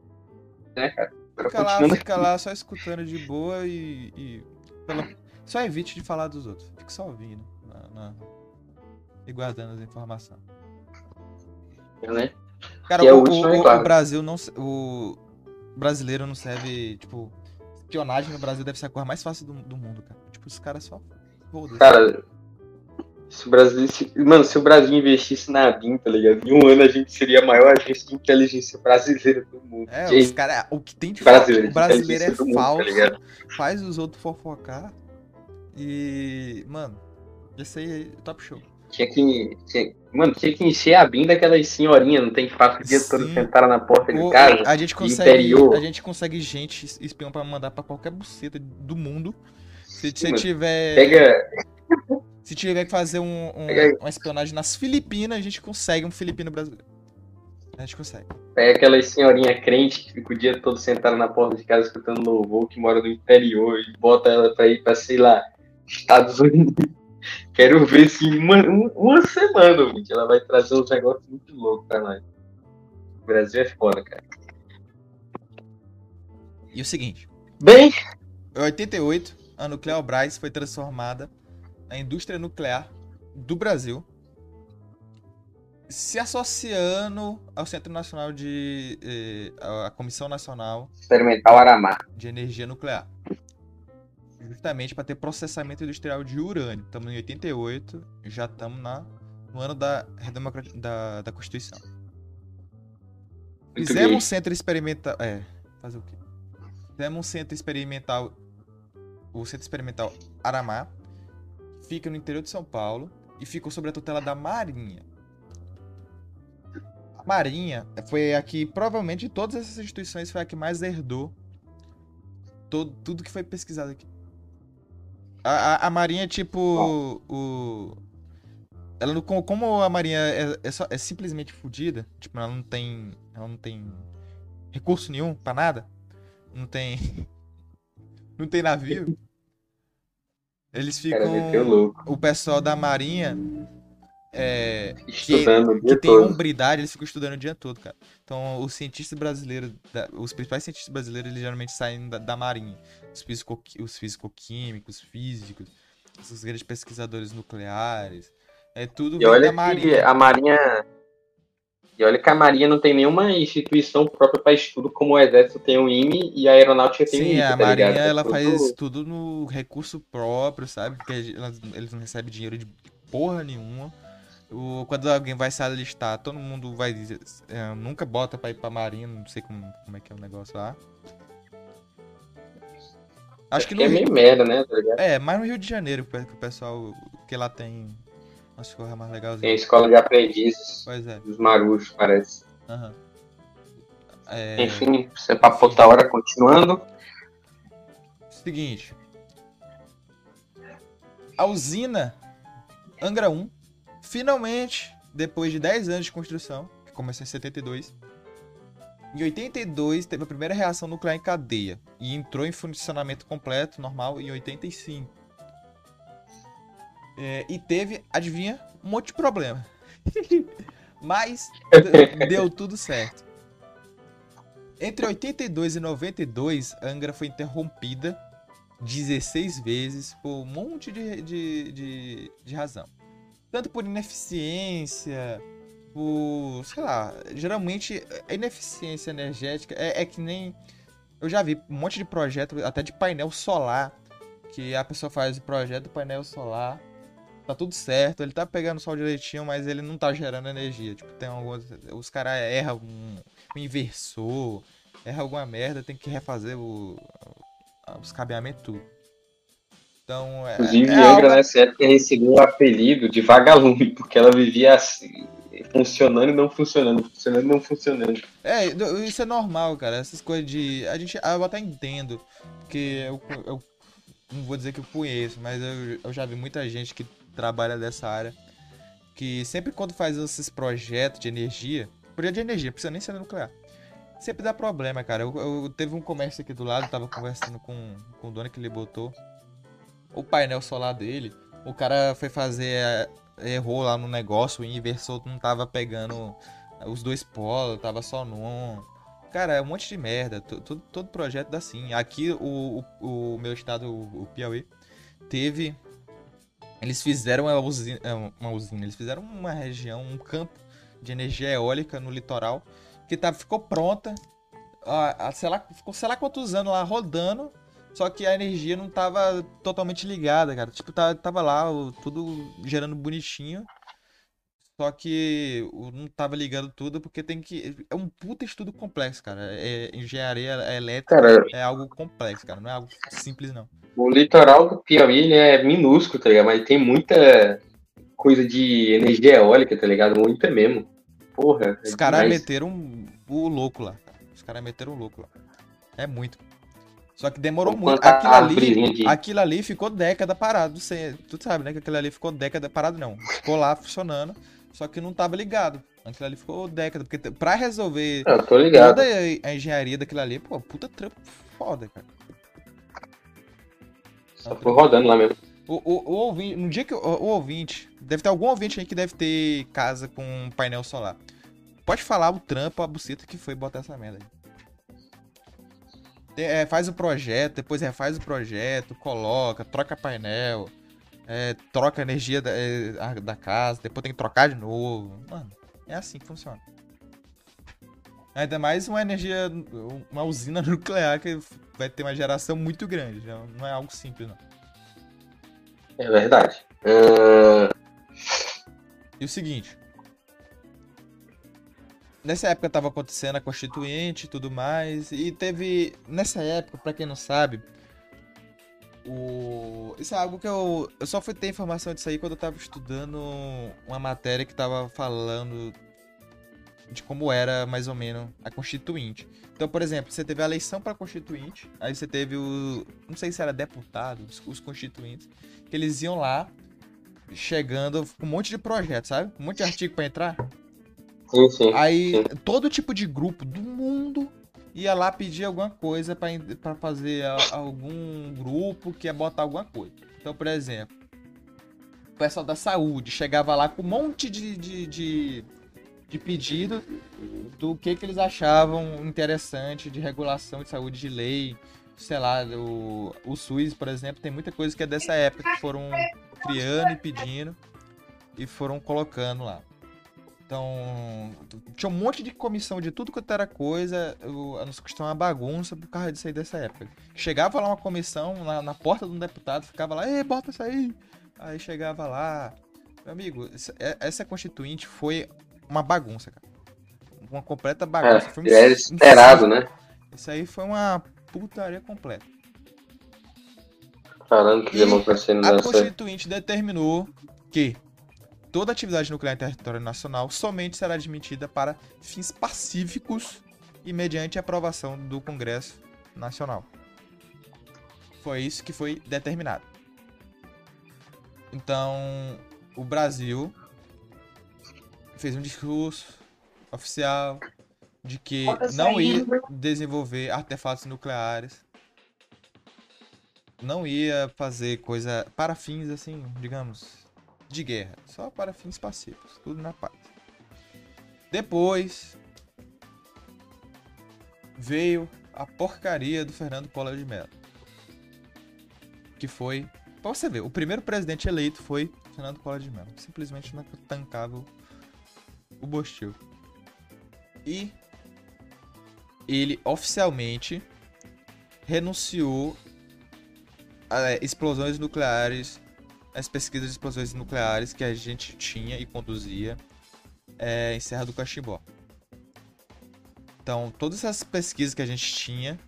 Né, cara? Fica lá, fica lá só escutando de boa e. e pela- Só evite de falar dos outros. Fique só ouvindo. na- na- E guardando as informações. né? Cara, Que é o, o último, o- é o. Brasil não. O brasileiro não serve. Tipo, espionagem no Brasil deve ser a coisa mais fácil do, do mundo, cara. Tipo, os caras só. Cara, se o Brasil. se- mano, se o Brasil investisse na BIM, tá ligado? Em um ano a gente seria a maior agência de inteligência brasileira do mundo. É, Gente, os caras. O que tem de brasileiro, O brasileiro é mundo, tá falso. ligado? faz os outros fofocar. E. Mano, esse aí é top show. Tinha que. tinha- mano, tinha que encher a BIM daquelas senhorinhas, não tem que passar o dia todo Sim. sentada na porta de O- casa. a gente consegue. interior. A gente consegue gente espião pra mandar pra qualquer buceta do mundo. Se você tiver. Pega. Se tiver que fazer um, um- uma espionagem nas Filipinas, a gente consegue um filipino brasileiro. A gente consegue. Pega aquelas senhorinhas crentes que fica o dia todo sentada na porta de casa escutando louvor, que mora no interior, e bota ela pra ir pra, sei lá, Estados Unidos. Quero ver se uma, um- uma semana, gente, ela vai trazer uns negócios muito loucos pra nós. O Brasil é foda, cara. E o seguinte: Bem, em 88, a Nucleobras foi transformada na indústria nuclear do Brasil, se associando ao Centro Nacional de. Eh, à Comissão Nacional experimental Aramar. de Energia Nuclear. Justamente para ter processamento industrial de urânio. Estamos em 88, já estamos na, no ano da, da, da Constituição. Muito Fizemos um centro experimental. É, fazer o quê? Fizemos um centro experimental. O centro experimental Aramar. Fica no interior de São Paulo. E ficou sob a tutela da Marinha. A Marinha foi a que, provavelmente, de todas essas instituições, foi a que mais herdou todo, tudo que foi pesquisado aqui. A, a, a Marinha é tipo. O. Ela como a Marinha é, é, só- é simplesmente fodida, tipo, ela não tem. Ela não tem recurso nenhum pra nada. Não tem. Não tem navio. Eles ficam. louco. O pessoal da Marinha. É, Estudando o que dia tem todo. hombridade, eles ficam estudando o dia todo, cara. Então, os cientistas brasileiros, da- os principais cientistas brasileiros, eles geralmente saem da, da Marinha. Os, fisico, os fisicoquímicos, físicos, os grandes pesquisadores nucleares. É tudo E vem olha da que Marinha. a Marinha. E olha que a Marinha não tem nenhuma instituição própria para estudo, como o Exército tem o IME e a Aeronáutica tem o Sim, INPE, a tá Marinha ligado? É ela tudo- faz tudo no recurso próprio, sabe? Porque elas- eles não recebem dinheiro de porra nenhuma. O, quando alguém vai se alistar, todo mundo vai dizer. é, nunca bota pra ir pra Marinha, não sei como, como é que é o negócio lá. Acho que no é Rio, meio merda, né? Tá? É, mais no Rio de Janeiro que o pessoal. Que lá tem umas coisas mais Tem legalzinhas. escola de aprendizes Pois é. dos marujos, parece. aham. É, Enfim, isso é papo outra hora, continuando. Seguinte. A usina Angra 1, finalmente, depois de 10 anos de construção, que começou em 72, em 82 teve a primeira reação nuclear em cadeia e entrou em funcionamento completo, normal, em 85. É, e teve, adivinha, um monte de problema. Mas deu tudo certo. Entre 82 e 92, Angra foi interrompida 16 vezes por um monte de, de, de, de razão. Tanto por ineficiência, por. sei lá. Geralmente, a ineficiência energética é, é que nem. Eu já vi um monte de projeto, até de painel solar, que a pessoa faz o projeto do painel solar. Tá tudo certo, ele tá pegando sol direitinho, mas ele não tá gerando energia. Tipo, tem alguns. Os caras erram um, um inversor, erra alguma merda, tem que refazer o, os cabeamentos tudo. Então, é, Inclusive, é Angra algo- nessa época recebeu o apelido de vagalume, porque ela vivia assim, funcionando e não funcionando, funcionando e não funcionando. É, isso é normal, cara. Essas coisas de. A gente. ah, Eu até entendo. Porque eu, eu não vou dizer que eu conheço, mas eu, eu já vi muita gente que trabalha dessa área. Que sempre quando faz esses projetos de energia. Projeto de energia, precisa nem ser nuclear. Sempre dá problema, cara. Eu, eu- teve um comércio aqui do lado, tava conversando com, com o dono que ele botou o painel solar dele. O cara foi fazer. é, Errou lá no negócio, o inversor não tava pegando os dois polos, tava só num. Cara, é um monte de merda. Tu- Todo, projeto dá assim. Aqui, o, o, o meu estado, o, o Piauí, teve. Eles fizeram uma usina, é, uma usina, eles fizeram uma região, um campo de energia eólica no litoral, que tá, ficou pronta. A, a- sei lá, ficou sei lá quantos anos lá rodando, só que a energia não tava totalmente ligada, cara. Tipo, tava, tava lá, tudo gerando bonitinho. Só que o- não tava ligando tudo porque tem que. É um puta estudo complexo, cara. É, engenharia elétrica Cara, é algo complexo, cara. Não é algo simples, não. o litoral do Piauí é minúsculo, tá ligado? Mas tem muita coisa de energia eólica, tá ligado? Muita mesmo. Porra. é Os caras demais. meteram o louco lá. cara. Os caras meteram o louco lá. É muito. Só que demorou Vamos muito. Aquilo ali, de- aquilo ali ficou década parado. Você, tu sabe, né? Que aquilo ali ficou década parado, não. Ficou lá funcionando, só que não tava ligado. Aquilo ali ficou década. Porque pra resolver Ah, tô ligado. toda a engenharia daquilo ali, pô, puta trampo foda, cara. Só foi rodando lá mesmo. O, o, o ouvinte, no dia que o, o ouvinte, deve ter algum ouvinte aí que deve ter casa com painel solar. Pode falar o trampo, a buceta que foi botar essa merda aí. É, faz o projeto, depois refaz o projeto, coloca, troca painel, é, troca a energia da, é, da casa, depois tem que trocar de novo. Mano, é assim que funciona. Ainda mais uma energia, uma usina nuclear que vai ter uma geração muito grande. Não não é algo simples, não. É verdade. Ah, E o seguinte. Nessa época tava acontecendo a Constituinte e tudo mais. E teve. Nessa época, pra quem não sabe. O... Isso é algo que eu. Eu só fui ter informação disso aí quando eu tava estudando uma matéria que tava falando de como era mais ou menos a Constituinte. Então, por exemplo, você teve a eleição pra Constituinte, aí você teve o. Não sei se era deputado, os- constituintes, que eles iam lá chegando com um monte de projetos, sabe? Um monte de artigo pra entrar. sim, sim. Aí Sim. todo tipo de grupo do mundo ia lá pedir alguma coisa pra fazer a- algum grupo que ia botar alguma coisa. Então, por exemplo, o pessoal da saúde chegava lá com um monte de, de, de, de pedido do que, que eles achavam interessante de regulação de saúde, de lei. Sei lá, o, o SUS, por exemplo, tem muita coisa que é dessa época que foram criando e pedindo e foram colocando lá. Então, tinha um monte de comissão de tudo quanto era coisa. O, a nossa questão é uma bagunça por causa disso aí dessa época. Chegava lá uma comissão na, na porta de um deputado, ficava lá, ei, bota isso aí. Aí chegava lá, Meu amigo, essa, é, constituinte foi uma bagunça, cara. Uma completa bagunça. É, foi um era inc- esperado, né? Isso aí foi uma putaria completa. Falando que democracia não A. Constituinte determinou que toda atividade nuclear em território nacional somente será admitida para fins pacíficos e mediante aprovação do Congresso Nacional. Foi isso que foi determinado. Então, o Brasil fez um discurso oficial de que não ia desenvolver artefatos nucleares não ia fazer coisa para fins assim, digamos, de guerra, só para fins pacíficos, tudo na paz. Depois veio a porcaria do Fernando Collor de Mello. Que foi, pra você ver, o primeiro presidente eleito foi Fernando Collor de Mello. Simplesmente não tancava o- o Bostil. E ele oficialmente renunciou a é, explosões nucleares, as pesquisas de explosões nucleares que a gente tinha e conduzia é, em Serra do Cachimbó. Então, todas essas pesquisas que a gente tinha,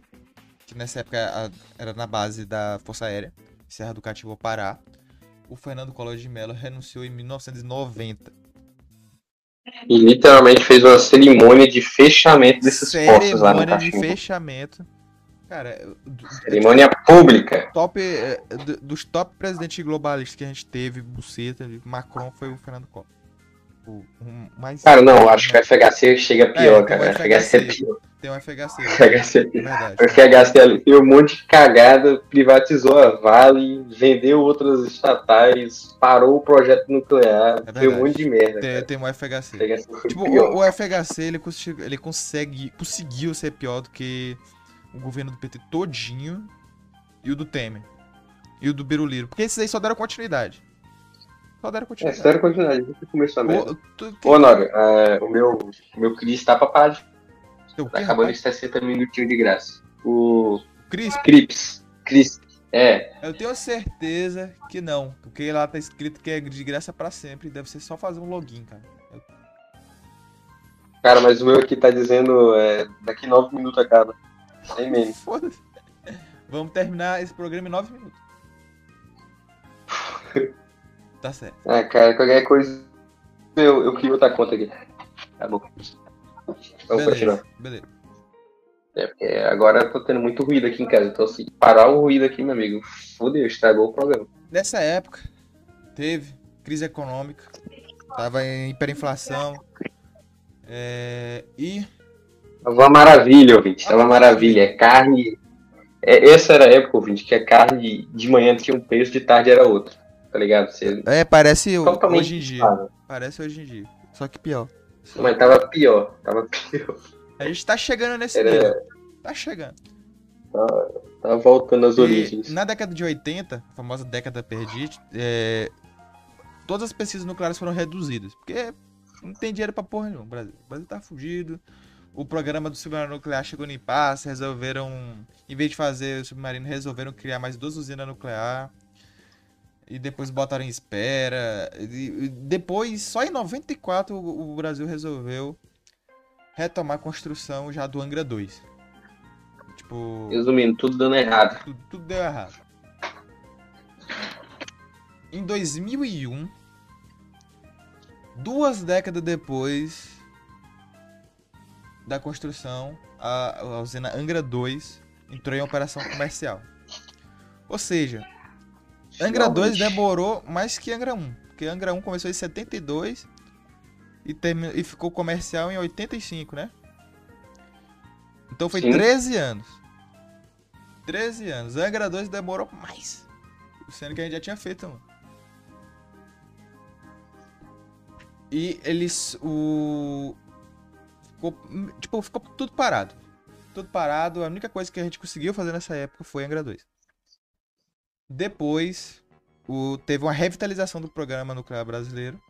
que nessa época era na base da Força Aérea, Serra do Catimbó, Pará, o Fernando Collor de Mello renunciou em 1990. E literalmente fez uma cerimônia de fechamento desses postos lá no Cerimônia de fechamento. Cara, do- Cerimônia pública. top, eh, do- dos top presidentes globalistas que a gente teve, Buceta, Macron foi o Fernando Collor. O, um mais Cara, não, acho que o FHC chega pior, É, cara. o O FHC é FHC. pior. tem um FHC. O FHC é pior. Verdade. O FHC ali tem um monte de cagada, privatizou a Vale, vendeu outras estatais, parou o projeto nuclear, É deu um monte de merda. Tem, cara. tem um FHC. O FHC Tipo, o, o FHC ele, ele consegue, conseguiu ser pior do que o governo do PT todinho e o do Temer. E o do Biruliro. Porque esses aí só deram continuidade. Só deram É, continuidade. sério, continuidade. Desde que começou a merda. O, tu, Ô, Honório, é, o meu, o meu Cris tá pra parar. de- teu Tá quê, acabando rapaz? em 60 minutinhos de graça. O Cris, Crips. Cris. É, eu tenho certeza que não. Porque lá tá escrito que é de graça pra sempre. Deve ser só fazer um login, cara. cara, mas o meu aqui tá dizendo é, daqui 9 minutos acaba. Sem. Foda-se. Vamos terminar esse programa em 9 minutos. Tá certo. Ah, cara, qualquer coisa. Eu, eu crio outra conta aqui. Tá bom. Vamos continuar. Beleza, beleza. É, porque agora eu tô tendo muito ruído aqui em casa. Então, se parar o ruído aqui, meu amigo, fodeu, estragou o programa. Nessa época, teve crise econômica, tava em hiperinflação, é, e Tava uma maravilha, ouvinte. Tava uma maravilha. É carne. É, essa era a época, ouvinte, que a carne de manhã tinha um preço, de tarde era outro. Tá ligado? Você... é, parece Totalmente hoje em dia, parece hoje em dia, só que pior. Mas tava pior. Tava pior. A gente tá chegando nesse Era- nível, tá chegando. Tava voltando às E origens. na década de 80, a famosa década perdida, é, todas as pesquisas nucleares foram reduzidas, porque não tem dinheiro pra porra nenhuma, o Brasil. O Brasil tá fugido. O programa do submarino nuclear chegou no impasse, resolveram, em vez de fazer o submarino, resolveram criar mais duas usinas nucleares. E depois botaram em espera. E depois, só em 94, o, o Brasil resolveu retomar a construção já do Angra 2. Tipo. Resumindo, tudo dando errado. Tudo, tudo deu errado. Em 2001, duas décadas depois da construção, a, a usina Angra 2 entrou em operação comercial. Ou seja, Angra 2 Finalmente. demorou mais que Angra 1. Porque Angra 1 começou em 72 e, termi- e ficou comercial em 85, né? Então foi Sim. 13 anos. 13 anos. Angra 2 demorou mais. Sendo que a gente já tinha feito um. E eles. O. Ficou, tipo, ficou tudo parado. Tudo parado. A única coisa que a gente conseguiu fazer nessa época foi Angra 2. Depois, o, teve uma revitalização do programa nuclear brasileiro.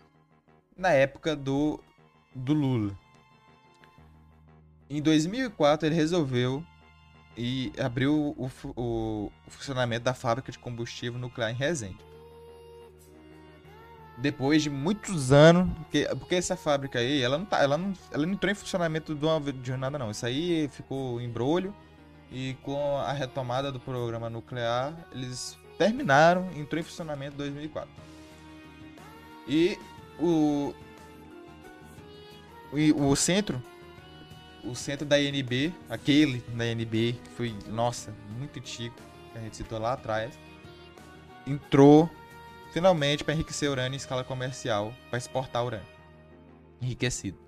Na época do, do Lula. Em 2004, ele resolveu e abriu o, o- o funcionamento da fábrica de combustível nuclear em Resende. Depois de muitos anos, porque, porque essa fábrica aí, ela não, tá, ela, não, ela não entrou em funcionamento de uma de nada não. Isso aí ficou em brolho e com a retomada do programa nuclear, eles terminaram, entrou em funcionamento em 2004. E o, o, o centro, o centro da INB, aquele da INB, que foi, nossa, muito antigo, que a gente citou lá atrás, entrou finalmente para enriquecer urânio em escala comercial, para exportar urânio enriquecido.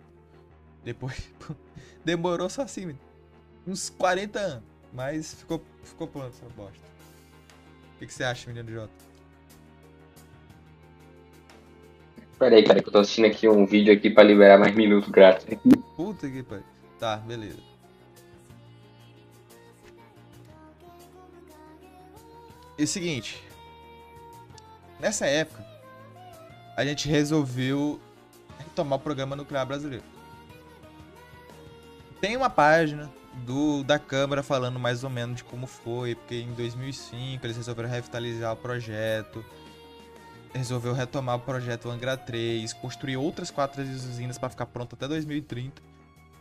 Depois, demorou só assim, uns 40 anos, mas ficou, ficou pronto essa bosta. O que, que você acha, menino Jota? Peraí, cara, que eu tô assistindo aqui um vídeo aqui pra liberar mais minutos grátis. Puta que pariu. Tá, beleza. E o seguinte. Nessa época, a gente resolveu retomar o programa nuclear brasileiro. Tem uma página do da Câmara falando mais ou menos de como foi, porque em 2005 eles resolveram revitalizar o projeto, resolveu retomar o projeto Angra 3, construir outras quatro usinas para ficar pronto até 2030.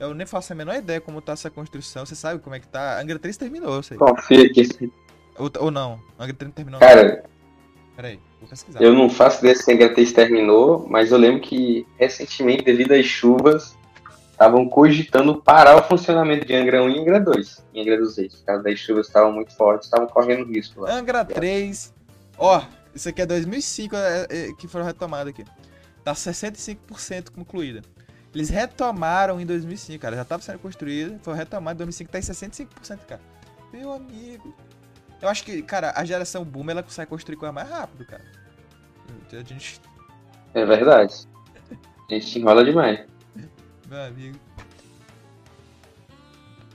Eu nem faço a menor ideia como tá essa construção. Você sabe como é que tá? Angra 3 terminou, eu sei. Confia aqui. Ou, ou não? Angra 3 terminou. Cara, Peraí, vou pesquisar. eu não faço ideia se a Angra 3 terminou, mas eu lembro que recentemente, devido às chuvas, estavam cogitando parar o funcionamento de Angra 1 e Angra 2. E Angra 2, por causa das chuvas estavam muito fortes, estavam correndo risco lá. Angra 3. Ó, isso aqui é 2005 é, é, que foram retomados aqui. Tá 65% concluída. Eles retomaram em 2005, cara. Já tava sendo construída, foi retomado em 2005, tá em 65%, cara. Meu amigo. Eu acho que, cara, a geração boom ela consegue construir coisa mais rápido, cara. A gente, É verdade. A gente se enrola demais. meu amigo.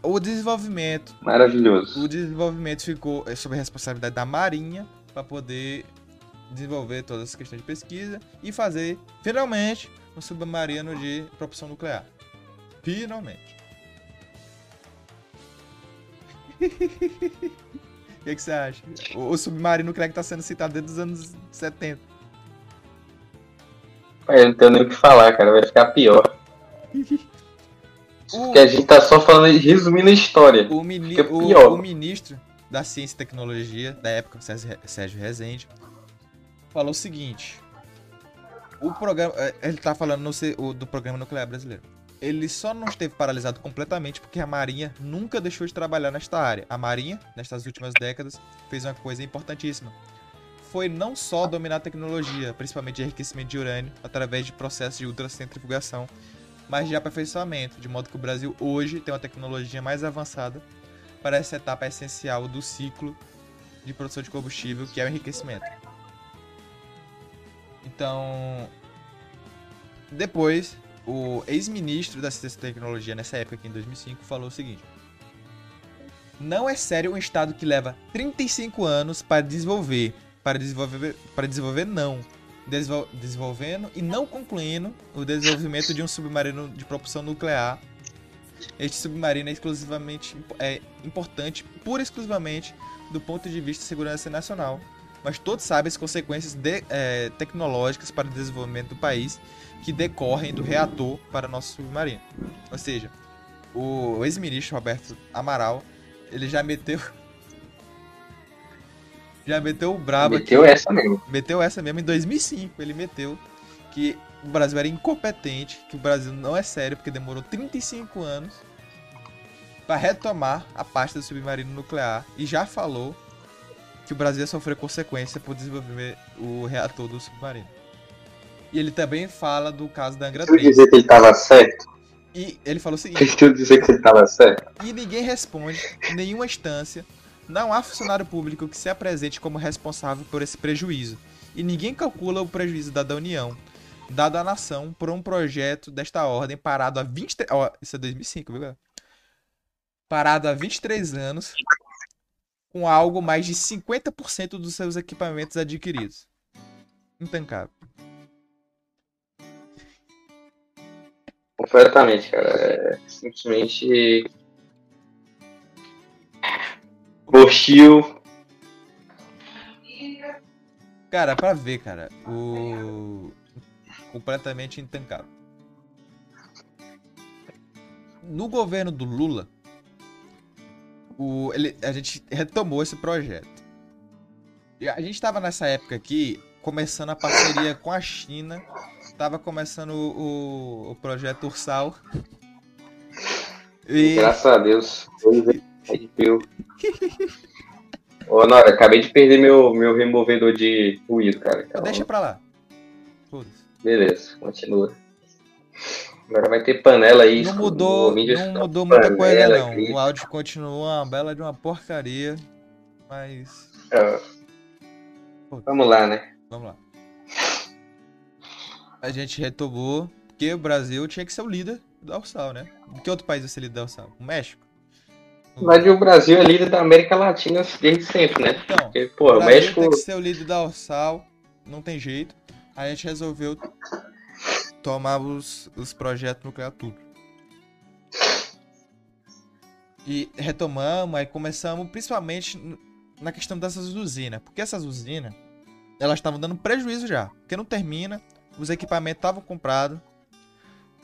O desenvolvimento Maravilhoso. o desenvolvimento ficou é, sob a responsabilidade da Marinha para poder desenvolver todas as questões de pesquisa e fazer finalmente um submarino de propulsão nuclear. Finalmente. O que, que você acha? O, o submarino que está sendo citado desde os anos 70. Eu não tenho nem o que falar, cara. Vai ficar pior. O, Porque a gente tá só falando, resumindo a história. o, mini- o- o ministro da Ciência e Tecnologia da época, Sérgio Rezende, falou o seguinte: o programa, eh, ele tá falando no do programa nuclear brasileiro. Ele só não esteve paralisado completamente porque a Marinha nunca deixou de trabalhar nesta área. A Marinha, nestas últimas décadas, fez uma coisa importantíssima. Foi não só dominar a tecnologia, principalmente de enriquecimento de urânio, através de processos de ultracentrifugação, mas de aperfeiçoamento, de modo que o Brasil hoje tem uma tecnologia mais avançada para essa etapa essencial do ciclo de produção de combustível, que é o enriquecimento. Então, depois, o ex-ministro da Ciência e Tecnologia, nessa época aqui em 2005, falou o seguinte: Não é sério um estado que leva 35 anos para desenvolver, para desenvolver, para desenvolver não, Desvol- desenvolvendo e não concluindo o desenvolvimento de um submarino de propulsão nuclear. Este submarino é exclusivamente é importante, pura e exclusivamente do ponto de vista de segurança nacional, mas todos sabem as consequências de- eh, tecnológicas para o desenvolvimento do país que decorrem do reator para nosso submarino. Ou seja, o ex-ministro Roberto Amaral, ele já meteu já meteu o brabo aqui Meteu essa mesmo. meteu essa mesmo em 2005. Ele meteu que o Brasil era incompetente, que o Brasil não é sério, porque demorou 35 anos para retomar a parte do submarino nuclear e já falou que o Brasil ia sofrer consequência por desenvolver o reator do submarino. E ele também fala do caso da Angra Tu 3. dizer que ele tava certo? E ele falou o seguinte: Deixa eu dizer que ele tava certo. e ninguém responde nenhuma instância. Não há funcionário público que se apresente como responsável por esse prejuízo. E ninguém calcula o prejuízo dado à União, dado à nação, por um projeto desta ordem parado há 23... Ó, isso é 2005, viu, galera? Parado há 23 anos, com algo mais de 50% dos seus equipamentos adquiridos. Intancável. Completamente, cara. É simplesmente. Hostil. Cara, pra ver, cara, o... completamente intancável. No governo do Lula, o, ele, a gente retomou esse projeto. E a gente estava nessa época aqui começando a parceria com a China, estava começando o, o projeto Ursal. E... Graças a Deus. Ô, Nora, acabei de perder meu, meu removedor de ruído, cara. Então... Deixa pra lá. Beleza, continua. Agora vai ter panela aí. Não mudou, não mudou muita coisa não. O áudio continua uma bela de uma porcaria, mas... É. Vamos lá, né? Vamos lá. A gente retomou, porque o Brasil tinha que ser o líder do Alçal, né? Que outro país vai ser líder do Alçal? O México? Mas o Brasil é líder da América Latina desde sempre, né? Então, Porque, pô, o, o México tem que ser o líder da Orsal, não tem jeito. A gente resolveu tomar os, os projetos nucleares tudo. E retomamos, aí começamos principalmente na questão dessas usinas. Porque essas usinas, elas estavam dando prejuízo já. Porque não termina, os equipamentos estavam comprados,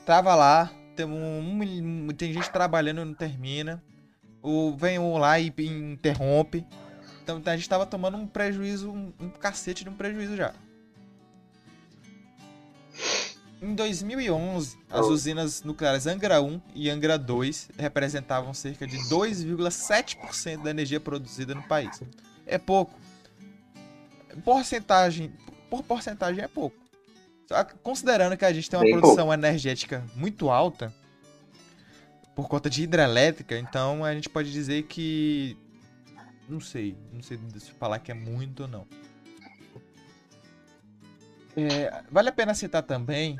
tava lá, tem, um, tem gente trabalhando e não termina o vem um lá e interrompe. Então a gente estava tomando um prejuízo, um, um cacete de um prejuízo já. Em 2011, as usinas nucleares Angra 1 e Angra 2 representavam cerca de 2,7% da energia produzida no país. É pouco. Porcentagem, por porcentagem é pouco. Considerando que a gente tem uma Bem produção pouco. energética muito alta, por conta de hidrelétrica, então a gente pode dizer que. Não sei, não sei se falar que é muito ou não. É, vale a pena citar também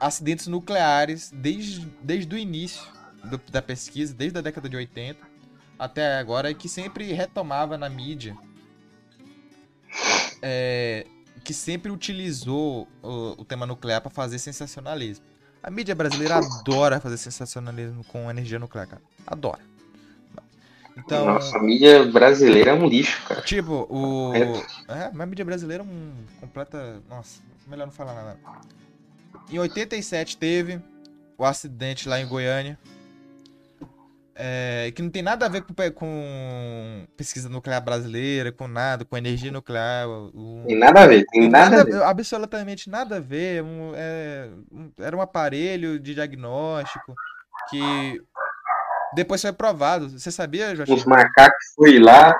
acidentes nucleares desde, desde o início do, da pesquisa, desde a década de 80 até agora, que sempre retomava na mídia. É, que sempre utilizou o, o tema nuclear para fazer sensacionalismo. A mídia brasileira adora fazer sensacionalismo com energia nuclear, cara. Adora. Então, Nossa, a mídia brasileira é um lixo, cara. Tipo, o. É, mas a mídia brasileira é um completa. Nossa, melhor não falar nada. Em 87 teve o acidente lá em Goiânia. É, que não tem nada a ver com, com, pesquisa nuclear brasileira, com nada, com energia nuclear. O, tem nada a ver, tem nada, nada a ver. Absolutamente nada a ver. Um, é, um, era um aparelho de diagnóstico que depois foi provado. Você sabia, Joaquim? Os macacos foi lá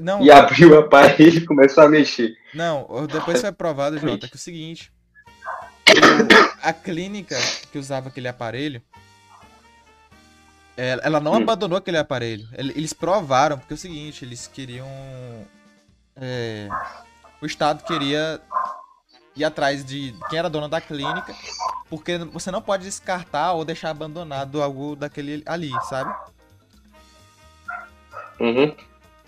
não, e abriu o aparelho e começou a mexer. Não, depois foi provado, Jota, que é o seguinte. A clínica que usava aquele aparelho ela não hum. abandonou aquele aparelho. Eles provaram, porque é o seguinte, eles queriam. É, o Estado queria ir atrás de quem era dona da clínica, porque você não pode descartar ou deixar abandonado algo daquele ali, sabe? Uhum.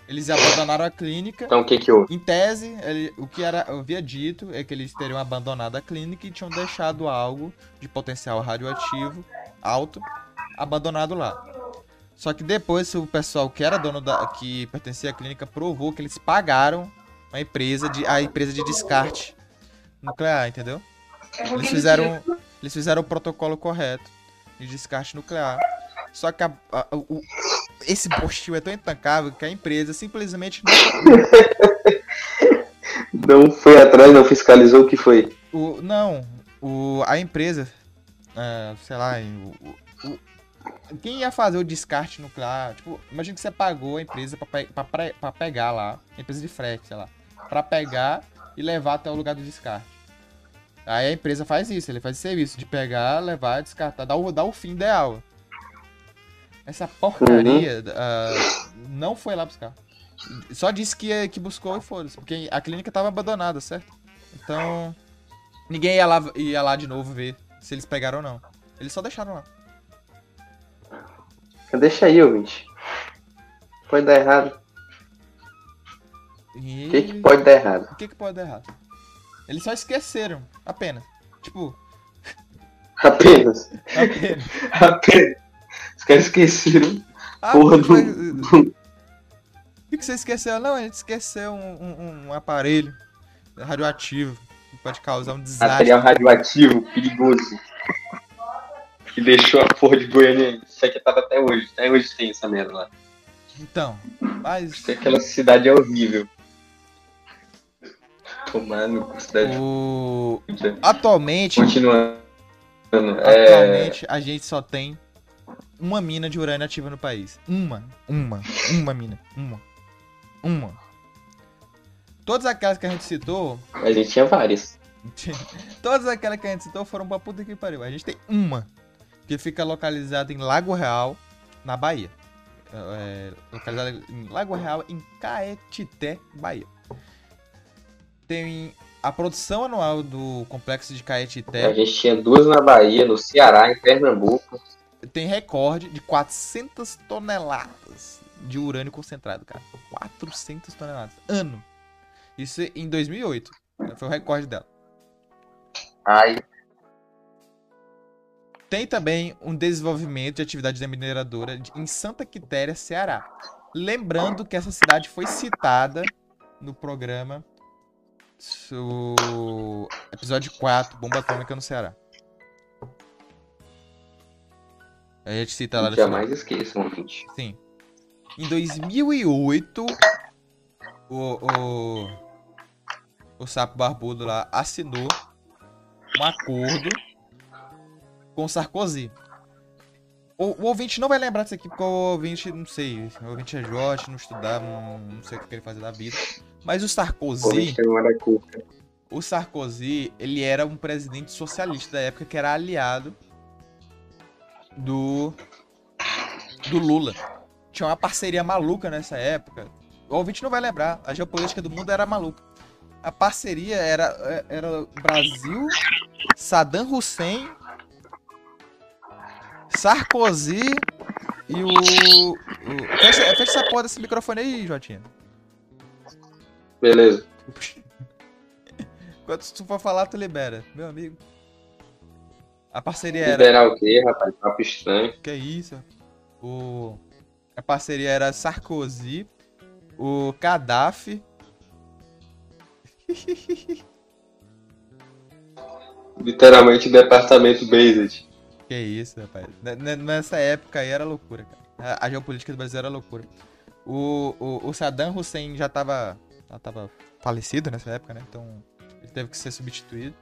Eles abandonaram a clínica. Então o que que houve? Em tese, ele, o que era, eu havia dito é que eles teriam abandonado a clínica e tinham deixado algo de potencial radioativo alto abandonado lá. Só que depois o pessoal que era dono da que pertencia à clínica provou que eles pagaram a empresa de a empresa de descarte nuclear, entendeu? Eles fizeram eles fizeram o protocolo correto de descarte nuclear. Só que a, a, o, esse postil é tão intancável que a empresa simplesmente não... não foi atrás, não fiscalizou o que foi. O, não, o, a empresa, uh, sei lá, o, quem ia fazer o descarte nuclear? Tipo, imagina que você pagou a empresa pra, pe pra, pra pegar lá, empresa de frete, sei lá, pra pegar e levar até o lugar do descarte. Aí a empresa faz isso, ele faz esse serviço de pegar, levar, descartar, dar o, dar o fim ideal. Essa porcaria uhum. uh, não foi lá buscar. Só disse que, que buscou e foda-se, porque a clínica tava abandonada, certo? Então, ninguém ia lá, ia lá de novo ver se eles pegaram ou não. Eles só deixaram lá. Deixa aí, ouvinte. Pode dar errado. E... O que, que pode dar errado? O que, que pode dar errado? Eles só esqueceram, apenas. Tipo. Apenas. Apenas. apenas. Os caras esqueceram. Ah, porra do. O que você esqueceu? Não, a gente esqueceu um, um, um aparelho radioativo. pode causar um desastre. Material radioativo, perigoso. Que deixou a porra de Goiânia infectada até hoje. Até hoje tem essa merda lá. Então, mas Aquela cidade é horrível. Tomando cidade o... atualmente, Continuando. É, atualmente a gente só tem uma mina de urânio ativa no país. Uma, uma, uma mina, uma, uma. Todas aquelas que a gente citou, a gente tinha várias. todas aquelas que a gente citou foram pra puta que pariu. A gente tem uma que fica localizada em Lago Real, na Bahia. É, localizada em Lago Real, em Caetité, Bahia. Tem a produção anual do complexo de A Caetité gente tinha duas na Bahia, no Ceará, em Pernambuco. tem recorde de 400 toneladas de urânio concentrado, cara. 400 toneladas. Ano. Isso em 2008. Foi o recorde dela. Ai, Tem também um desenvolvimento de atividade da mineradora em Santa Quitéria, Ceará. Lembrando que essa cidade foi citada no programa so- episódio 4, Bomba Atômica no Ceará. A gente cita lá jamais esqueçam, gente. Sim. Em 2008, o, o, o Sapo Barbudo lá assinou um acordo com o Sarkozy. O, o ouvinte não vai lembrar disso aqui, porque o ouvinte, não sei, o ouvinte é Jorge, não estudar, não, não sei o que ele fazia da vida. Mas o Sarkozy, o Sarkozy, ele era um presidente socialista da época que era aliado do do Lula. Tinha uma parceria maluca nessa época. O ouvinte não vai lembrar, a geopolítica do mundo era maluca. A parceria era era Brasil, Saddam Hussein, Sarkozy e o, o... Fecha, fecha essa porra desse microfone aí, Jotinha. Beleza. Quando tu for falar, tu libera, meu amigo. A parceria era. Liberar o quê, rapaz? Papo estranho. Que isso? O... A parceria era Sarkozy, o Gaddafi. Literalmente departamento Based. Que isso, rapaz. Nessa época aí era loucura, cara. A, a geopolítica do Brasil era loucura. O, o, o Saddam Hussein já tava, já tava falecido nessa época, né? Então ele teve que ser substituído.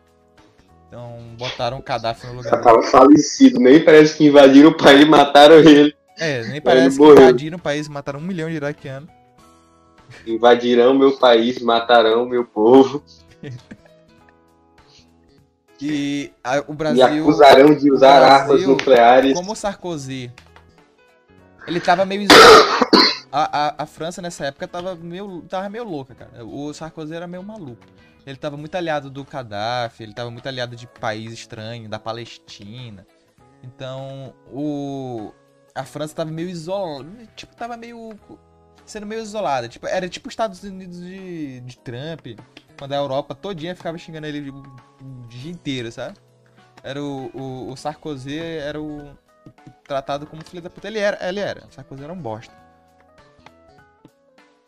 Então botaram o Gaddafi no lugar dele. tava falecido. Nem parece que invadiram o país e mataram ele. É, nem parece que invadiram o país, mataram um milhão de iraquianos. Invadirão meu país, matarão meu povo. E a- o Brasil. acusarão de usar Brasil, armas nucleares. Como o Sarkozy, ele tava meio isolado. A, a, a França nessa época tava meio, tava meio louca, cara. O Sarkozy era meio maluco. Ele tava muito aliado do Gaddafi, ele tava muito aliado de país estranho, da Palestina. Então, o a França tava meio isolada, tipo, tava meio sendo meio isolada, tipo, era tipo os Estados Unidos de, de Trump, quando a Europa todinha ficava xingando ele o, o dia inteiro, sabe? Era o, o, o Sarkozy era o tratado como filho da puta. Ele era, ele era. O Sarkozy era um bosta.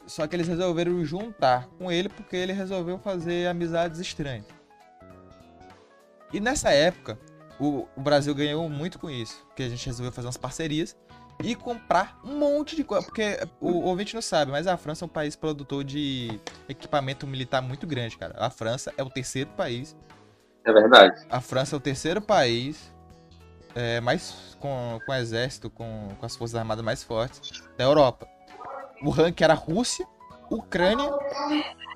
Só que eles resolveram juntar com ele porque ele resolveu fazer amizades estranhas. E nessa época, o, o Brasil ganhou muito com isso. Porque a gente resolveu fazer umas parcerias e comprar um monte de coisa. Porque o, o ouvinte não sabe, mas a França é um país produtor de equipamento militar muito grande, cara. A França é o terceiro país É verdade. a França é o terceiro país é, mais com, com exército, com, com as forças armadas mais fortes da Europa. O ranking era Rússia, Ucrânia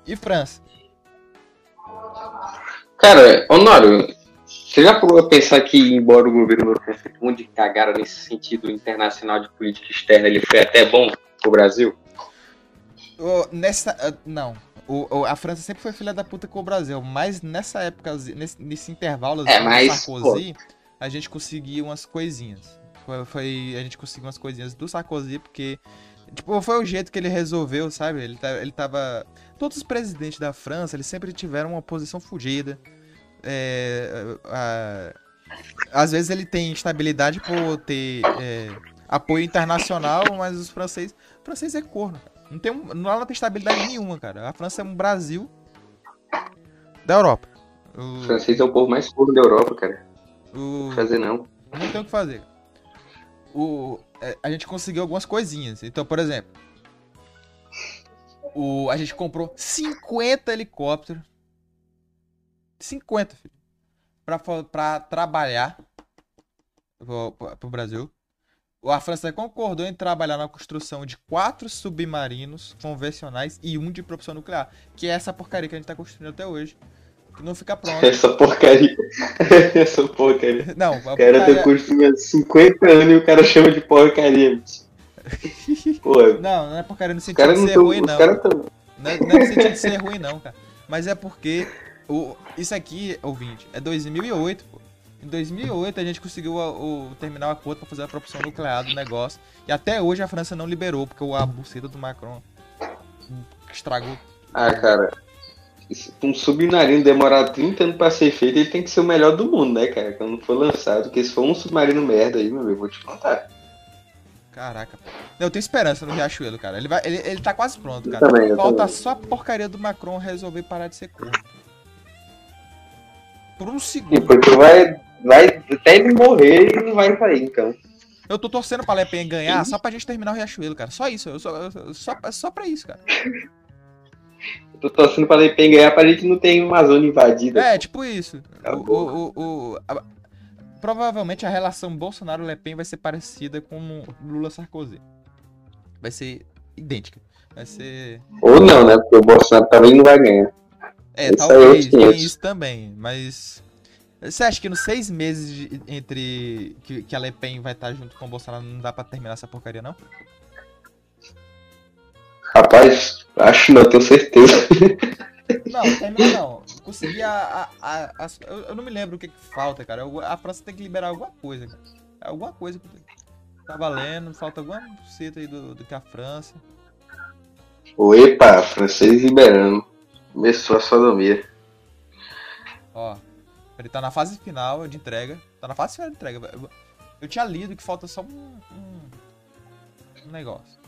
e França. Cara, Honório, você já parou a pensar que, embora o governo europeu feito um de cagada nesse sentido internacional de política externa, ele foi até bom pro Brasil? O- nessa. ah, não. O, o- a França sempre foi filha da puta com o Brasil, mas nessa época, nesse, nesse intervalo assim, É, do mas, Sarkozy, a gente conseguiu umas coisinhas. Foi, foi- a gente conseguiu umas coisinhas do Sarkozy, porque. Tipo, foi o jeito que ele resolveu, sabe? Ele, tá- ele tava. Todos os presidentes da França, eles sempre tiveram uma posição fugida. É, a- às vezes ele tem estabilidade por ter é, apoio internacional, mas os franceses. O francês é corno, cara. Não tem, um- não tem estabilidade nenhuma, cara. A França é um Brasil da Europa. O O, francês é o povo mais burro da Europa, cara. o, Não fazer não. não tem o que fazer. O, é, a gente conseguiu algumas coisinhas. Então, por exemplo, o, a gente comprou 50 helicópteros. 50, filho. Pra, pra trabalhar pro- pro Brasil. A França concordou em trabalhar na construção de quatro submarinos convencionais e um de propulsão nuclear. Que é essa porcaria que a gente tá construindo até hoje. Não fica pronto. Essa porcaria. Essa porcaria. Não, a O cara porcaria- tá construindo há 50 anos e o cara chama de porcaria. Pô, os Não, não é porcaria no sentido de ser tão. ruim, não. tão. Não é, não é no sentido de ser ruim, não, cara. Mas é porque o, isso aqui, ouvinte, é 2008, pô. Em 2008 a gente conseguiu a- o, terminar o acordo pra fazer a propulsão nuclear do negócio. E até hoje a França não liberou, porque o- a buceta do Macron estragou. Ah, cara. Um submarino demorar 30 anos pra ser feito, ele tem que ser o melhor do mundo, né, cara? Quando for lançado. Porque se for um submarino merda aí, meu amigo, eu vou te contar. Caraca. Eu tenho esperança no Riachuelo, cara. Ele, vai, ele, ele tá quase pronto, Eu cara. também, eu Falta também. só a porcaria do Macron resolver parar de ser corno. Por um segundo. E porque vai, vai até ele morrer e não vai sair, então. Eu tô torcendo pra Le Pen ganhar só pra gente terminar o Riachuelo, cara. Só isso. Eu só, eu- só, só pra isso, cara. Eu tô torcendo pra Le Pen ganhar pra gente não ter uma zona invadida. É, tipo isso. Tá O, o, o, a- provavelmente a relação Bolsonaro-Le Pen vai ser parecida com Lula-Sarkozy. Vai ser idêntica. Vai ser. Ou não, né? Porque o Bolsonaro também não vai ganhar. É, talvez, é tem 500. isso também, mas. Você acha que nos seis meses de- entre que, que a Le Pen vai estar junto com o Bolsonaro não dá pra terminar essa porcaria, não? Rapaz, acho não, tenho certeza. Não, termina não. Conseguir a. a, a- as- eu, eu não me lembro o que, que falta, cara. Eu- A França tem que liberar alguma coisa, cara. Alguma coisa que tá valendo, falta alguma buceta aí do, do que a França. Opa, francês liberando. Começou a sodomia. Ó, ele tá na fase final de entrega. Tá na fase final de entrega. Eu, eu tinha lido que falta só um, um, um negócio.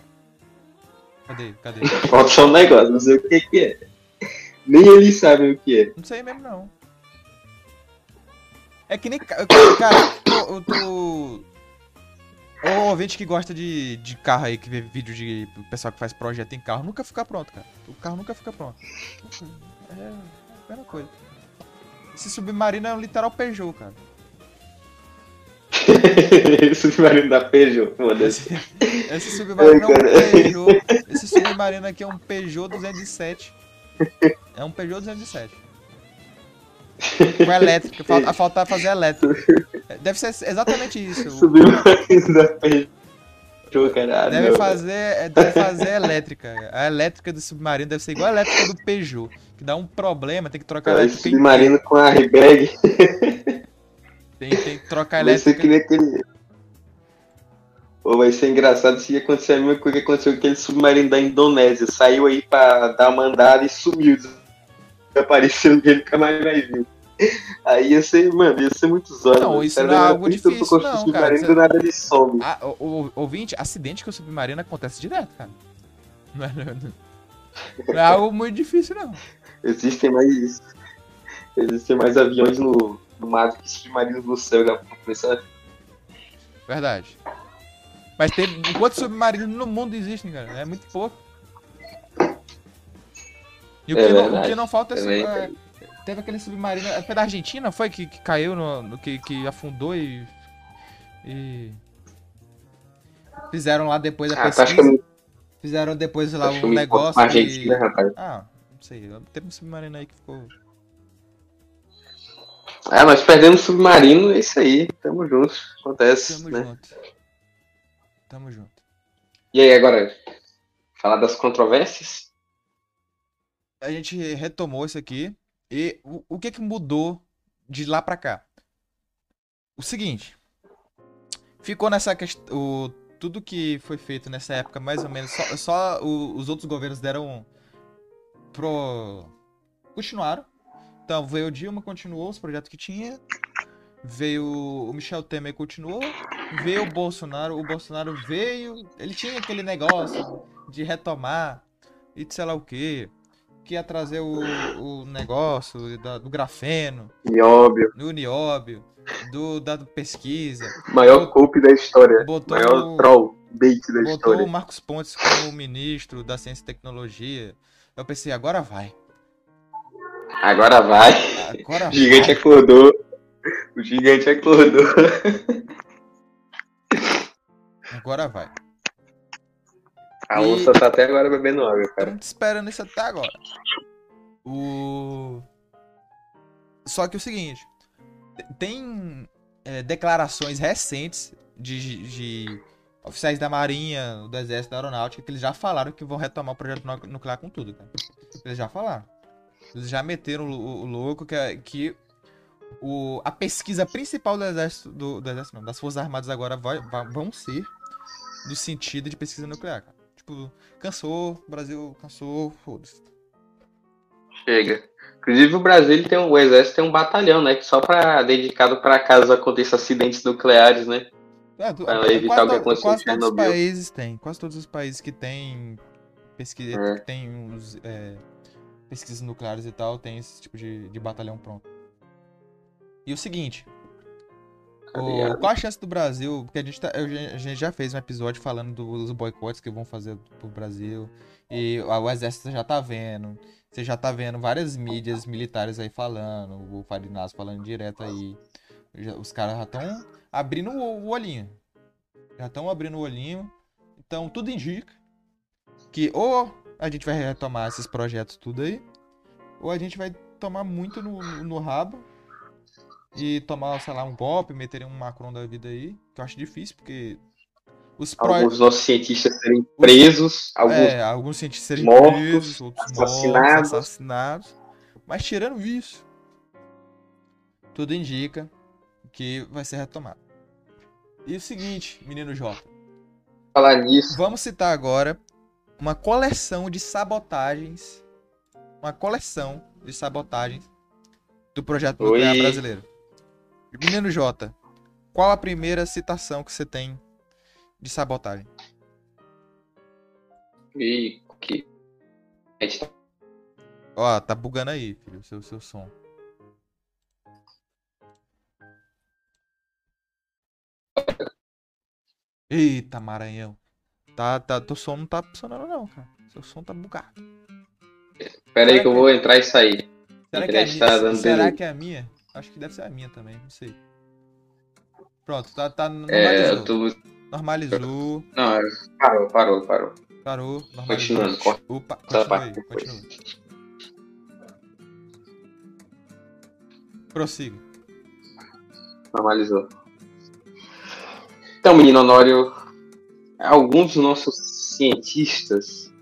Cadê? Cadê? Falta só um negócio, não sei o que, que é. Nem eles sabem o que é. Não sei mesmo, não. É que nem. ca- Cara, eu, tô. O ouvinte que gosta de, de carro aí, que vê vídeo de pessoal que faz projeto em carro, nunca fica pronto, cara. O carro nunca fica pronto. É a mesma coisa. Esse submarino é um literal Peugeot, cara. Submarino da Peugeot, foda-se. Esse, esse submarino é um Ai. Peugeot. Esse submarino aqui é um Peugeot 207. É um Peugeot 207. Com elétrica. Falta, falta fazer elétrica. Deve ser exatamente isso. Submarino da Peugeot, cara. Ah, Deve fazer, é, deve fazer elétrica. A elétrica do submarino deve ser igual a elétrica do Peugeot. Que dá um problema, tem que trocar Cara, elétrica. submarino com a airbag. Tem, tem que trocar a Vai ser elétrica. aquele. Ou vai ser engraçado se acontecer a mesma coisa que aconteceu com aquele submarino da Indonésia. Saiu aí pra dar uma andada e sumiu. Apareceu ninguém nunca mais vai vir. Aí ia ser, mano, ia ser muito zóio. Não, isso Os não é algo difícil, não, submarino, cara. do nada ele some. Ah, o, o- ouvinte, acidente com o submarino acontece direto, cara. Não é, não é- não é algo muito difícil, não. Existem mais. Existem mais aviões no, do que submarinos no céu. Pra começar. Verdade. Mas tem. Quantos submarinos no mundo existem, cara? É muito pouco. E o, É que, não, o que não falta é, sub- é, Teve aquele submarino. Foi da Argentina, foi? Que, que caiu no. no- que, que afundou e. E. Fizeram lá depois a Ah, tá pesquisa. Fizeram depois lá um negócio. que- Argentina, rapaz. Ah, não sei. Teve um submarino aí que ficou. Ah, nós perdemos submarino, é isso aí. Tamo juntos. Acontece, Tamo né? junto. Tamo junto. E aí, agora, falar das controvérsias? a gente retomou isso aqui. E o, o que que mudou de lá pra cá? O seguinte. Ficou nessa questão. Tudo que foi feito nessa época, mais ou menos. Só, só o- os outros governos deram. Pro. Continuaram. Então veio o Dilma, continuou os projetos que tinha. Veio o Michel Temer, continuou. Veio o Bolsonaro. O Bolsonaro veio. Ele tinha aquele negócio de retomar e de sei lá o que. que ia trazer o, o negócio da- do grafeno, Nióbio. do nióbio, do, da pesquisa. Maior culpa da história. Botou, Maior troll, bait da botou história. o Marcos Pontes como ministro da Ciência e Tecnologia. Eu pensei, agora vai. Agora vai. Agora O gigante vai. acordou. O gigante acordou. Agora vai. A E- onça tá até agora bebendo água, cara. Estamos esperando isso até agora. O... Só que o seguinte, tem é, declarações recentes de, de oficiais da Marinha, do Exército da Aeronáutica, que eles já falaram que vão retomar o projeto nu- nuclear com tudo, cara. Eles já falaram. Eles já meteram o, o louco que, é- que o, a pesquisa principal do Exército, do, do Exército não, das Forças Armadas agora vai- vai- vão ser do sentido de pesquisa nuclear, cara. Tipo, cansou, Brasil cansou, foda-se. Chega. Inclusive o Brasil tem um, o exército tem um batalhão, né, que só para dedicado para caso aconteça acidentes nucleares, né? É, do- Pra evitar quase, o que aconteceu quase todos os países têm. Quase todos os países que têm pesquisa, É. que tem os, é, pesquisas nucleares e tal, tem esse tipo de, de batalhão pronto. E o seguinte, Tá o- ligado? qual a chance do Brasil? Porque a gente, tá- a gente já fez um episódio falando dos boicotes que vão fazer pro Brasil. E o exército já tá vendo. Você já tá vendo várias mídias militares aí falando. O Farinas falando direto aí. Já- os caras já estão abrindo o, o olhinho. Já estão abrindo o olhinho. Então tudo indica que ou a gente vai retomar esses projetos tudo aí. Ou a gente vai tomar muito no, no- no rabo e tomar, sei lá, um golpe, meter um Macron da vida aí, que eu acho difícil, porque os Alguns nossos cientistas serem presos, alguns É, alguns cientistas serem mortos, presos, outros assassinados. mortos, assassinados. Mas tirando isso, tudo indica que vai ser retomado. E o seguinte, menino Jota, falar nisso. vamos citar agora uma coleção de sabotagens, uma coleção de sabotagens do projeto Oi. nuclear brasileiro. Menino Jota, qual a primeira citação que você tem de sabotagem? E que a gente tá Ó, tá bugando aí, filho, seu, seu som. Eita, Maranhão. Tá, tá, teu som não tá funcionando não, cara. Seu som tá bugado. Pera aí que eu vou entrar e sair. Será que é minha? Será que é a minha? Acho que deve ser a minha também, não sei. Pronto, tá, tá É, normalizou. eu tô. Normalizou, Não, parou, parou, parou. parou, normalizou. Continuando, corta Opa, continua aí, continua. Prossiga. Normalizou. Então, menino Honório, alguns dos nossos cientistas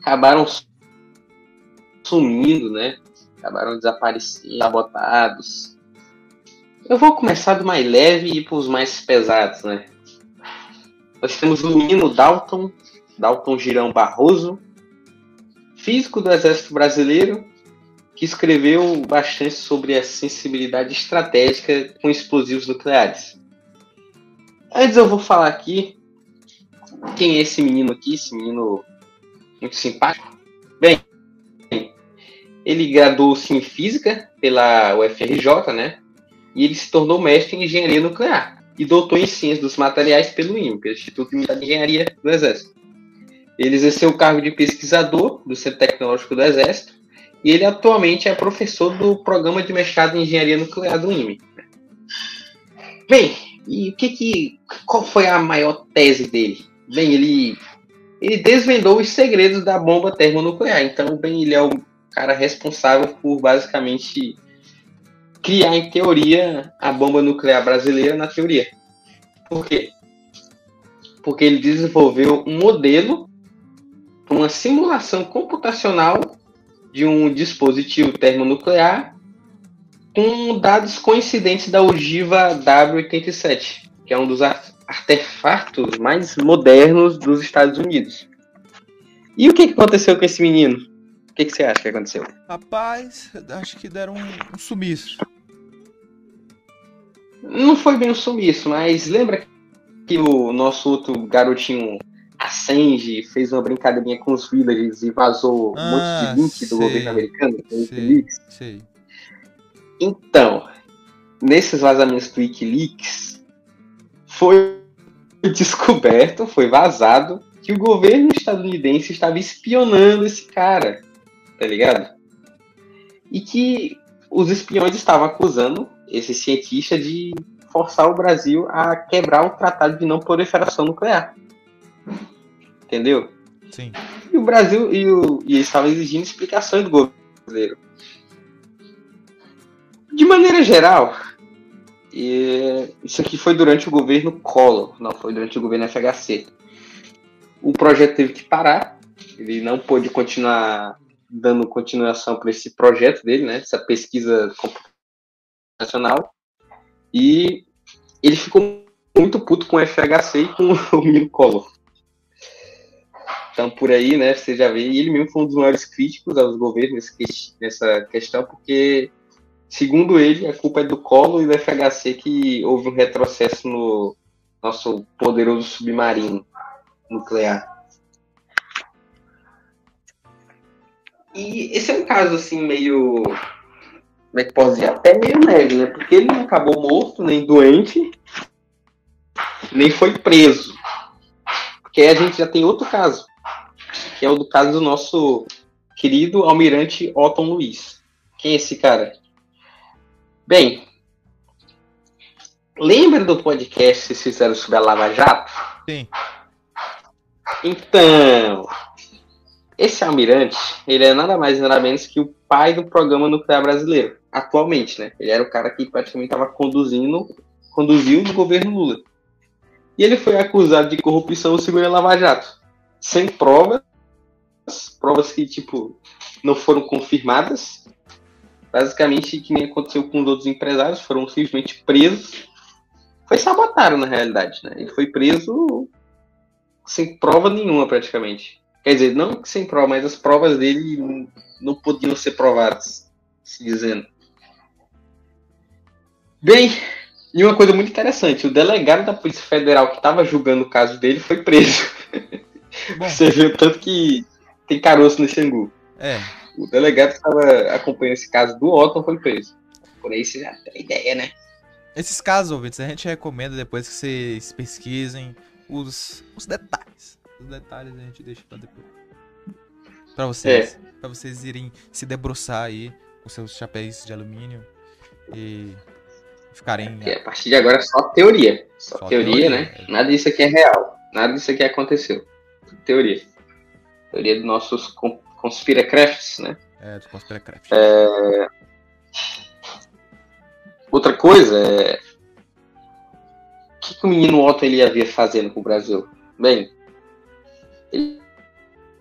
acabaram sumindo, né? Acabaram desaparecendo, sabotados. Eu vou começar do mais leve e ir para os mais pesados, né? Nós temos o menino Dalton, Dalton Girão Barroso, físico do Exército Brasileiro, que escreveu bastante sobre a sensibilidade estratégica com explosivos nucleares. Antes eu vou falar aqui quem é esse menino aqui, esse menino muito simpático. Bem, ele graduou-se em física pela UFRJ, né? E ele se tornou mestre em engenharia nuclear e doutor em ciências dos materiais pelo pelo Instituto de Engenharia do Exército. Ele exerceu o cargo de pesquisador do Centro Tecnológico do Exército e ele atualmente é professor do programa de mestrado em engenharia nuclear do INME. Bem, e o que que qual foi a maior tese dele? Bem, ele ele desvendou os segredos da bomba termonuclear. Então, bem, ele é o cara responsável por basicamente criar em teoria a bomba nuclear brasileira na teoria. Por quê? Porque ele desenvolveu um modelo, uma simulação computacional de um dispositivo termonuclear com dados coincidentes da ogiva W87, que é um dos artefatos mais modernos dos Estados Unidos. E o que que aconteceu com esse menino? O que, que você acha que aconteceu? Rapaz, acho que deram um, um sumiço. Não foi bem um sumiço, mas lembra que o nosso outro garotinho Assange fez uma brincadeirinha com os villagers e vazou um Ah, monte de link do sei. governo americano, do Wikileaks. sei. Então, nesses vazamentos do Wikileaks, foi descoberto, foi vazado, que o governo estadunidense estava espionando esse cara, tá ligado? E que os espiões estavam acusando esse cientista de forçar o Brasil a quebrar o tratado de não proliferação nuclear. Entendeu? Sim. E o Brasil e, o, e eles estavam exigindo explicações do governo brasileiro. De maneira geral, e isso aqui foi durante o governo Collor, não foi durante o governo FHC. O projeto teve que parar, ele não pôde continuar dando continuação para esse projeto dele, né, essa pesquisa computacional, e ele ficou muito puto com o FHC e com o menino Collor. Então, por aí, né, você já vê, e ele mesmo foi um dos maiores críticos aos governos nessa questão, porque, segundo ele, a culpa é do Collor e do FHC que houve um retrocesso no nosso poderoso submarino nuclear. E esse é um caso, assim, meio... Como é que posso dizer? Até meio leve, né? Porque ele não acabou morto, nem doente, nem foi preso. Porque a gente já tem outro caso, que é o do caso do nosso querido almirante Otton Luiz. Quem é esse cara? Bem, lembra do podcast que vocês fizeram sobre a Lava Jato? Sim. Então, esse almirante, ele é nada mais nada menos que o pai do programa nuclear brasileiro, atualmente, né? Ele era o cara que praticamente estava conduzindo, conduziu o governo Lula. E ele foi acusado de corrupção segundo a Lava Jato, sem provas, provas que, tipo, não foram confirmadas. Basicamente, que nem aconteceu com os outros empresários, foram simplesmente presos. Foi sabotado, na realidade, né? Ele foi preso sem prova nenhuma, praticamente. Quer dizer, não sem prova, mas as provas dele não- não podiam ser provadas, se dizendo. Bem, e uma coisa muito interessante, o delegado da Polícia Federal que estava julgando o caso dele foi preso. Bom, Você viu tanto que tem caroço nesse angu. é. O delegado que estava acompanhando esse caso do Otton foi preso. Por aí você já tem ideia, né? Esses casos, ouvintes, a gente recomenda depois que vocês pesquisem os, os detalhes. Os detalhes a gente deixa pra depois. Pra vocês. Pra vocês irem se debruçar aí com seus chapéus de alumínio e ficarem. Porque a partir de agora é só teoria. Só, Só teoria, teoria, né? é. Nada disso aqui é real. Nada disso aqui aconteceu. Teoria. Teoria dos nossos conspiracrafts, né? É, do Conspiracraft. Outra coisa é. O que, que o menino Otto ele havia fazendo com o Brasil? Bem, ele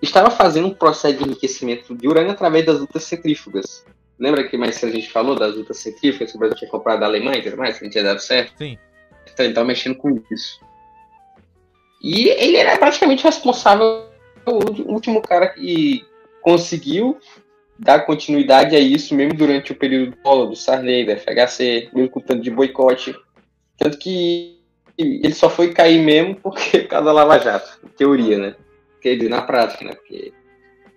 estava fazendo um processo de enriquecimento de urânio através das lutas centrífugas. Lembra que mais cedo a gente falou das lutas centrífugas que o Brasil tinha comprado da Alemanha e tudo mais, que não tinha dado certo? Sim. Então ele estava mexendo com isso. E ele era praticamente responsável, o último cara que conseguiu dar continuidade a isso, mesmo durante o período do Collor, do Sarney, da FHC, mesmo com tanto de boicote. Tanto que ele só foi cair mesmo porque por causa da Lava Jato, teoria, né? Quer dizer, na prática, né? Porque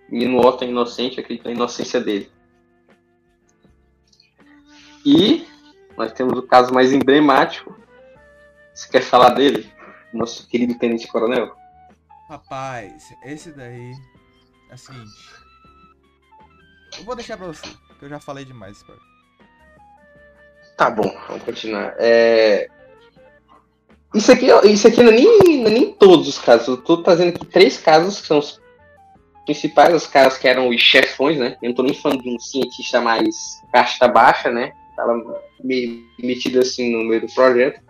menino Otto é inocente, acredita na inocência dele. E nós temos o caso mais emblemático. Você quer falar dele? Nosso querido Tenente Coronel? Rapaz, esse daí é o seguinte. Eu vou deixar pra você, porque eu já falei demais. Tá bom, vamos continuar. É... Isso aqui, isso aqui não, é nem, não é nem todos os casos. Eu tô trazendo aqui três casos que são os principais, os caras que eram os chefões, né? Eu não tô nem falando de um cientista mais casta baixa, né? Tava meio metido assim no meio do projeto.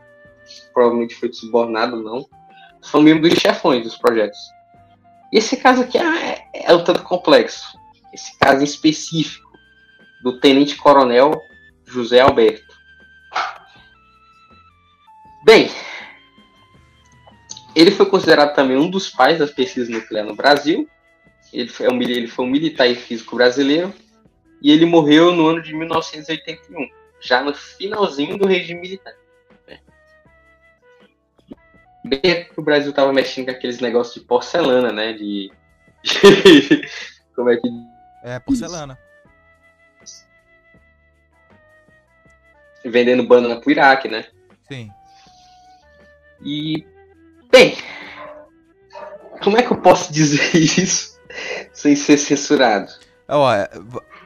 Provavelmente foi subornado, não. Falando mesmo dos chefões dos projetos. E esse caso aqui é, é um tanto complexo. Esse caso específico do Tenente Coronel José Alberto. Bem, ele foi considerado também um dos pais da pesquisa nuclear no Brasil. Ele foi, um, mili- ele foi um militar e físico brasileiro. E ele morreu no ano de 1981, já no finalzinho do regime militar. bem que o Brasil tava mexendo com aqueles negócios de porcelana, né? De. Como é que. É, porcelana. Vendendo banana pro Iraque, né? Sim. E. Bem. Como é que eu posso dizer isso sem ser censurado? Ó, é,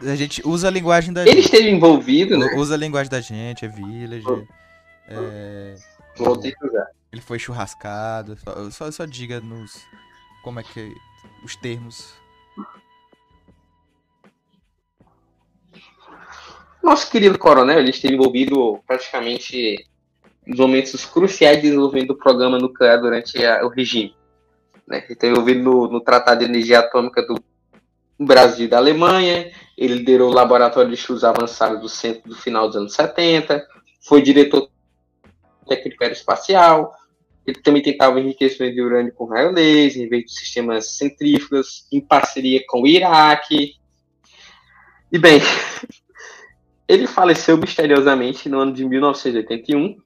a gente usa a linguagem da Ele gente. esteve envolvido, né? Usa a linguagem da gente, é village. É, Voltei a usar. ele foi churrascado. Só, só, só diga nos. Como é que. Os termos. Nosso querido coronel, ele esteve envolvido praticamente nos momentos cruciais de desenvolvimento do programa nuclear durante a- o regime. Né? Ele esteve envolvido no, no Tratado de Energia Atômica do Brasil e da Alemanha, ele liderou o Laboratório de Estudos Avançados do Centro do final dos anos 70, foi diretor técnico aeroespacial, ele também tentava enriquecimento de urânio com raio laser, em vez de sistemas centrífugas, em parceria com o Iraque. E bem, ele faleceu misteriosamente no ano de 1981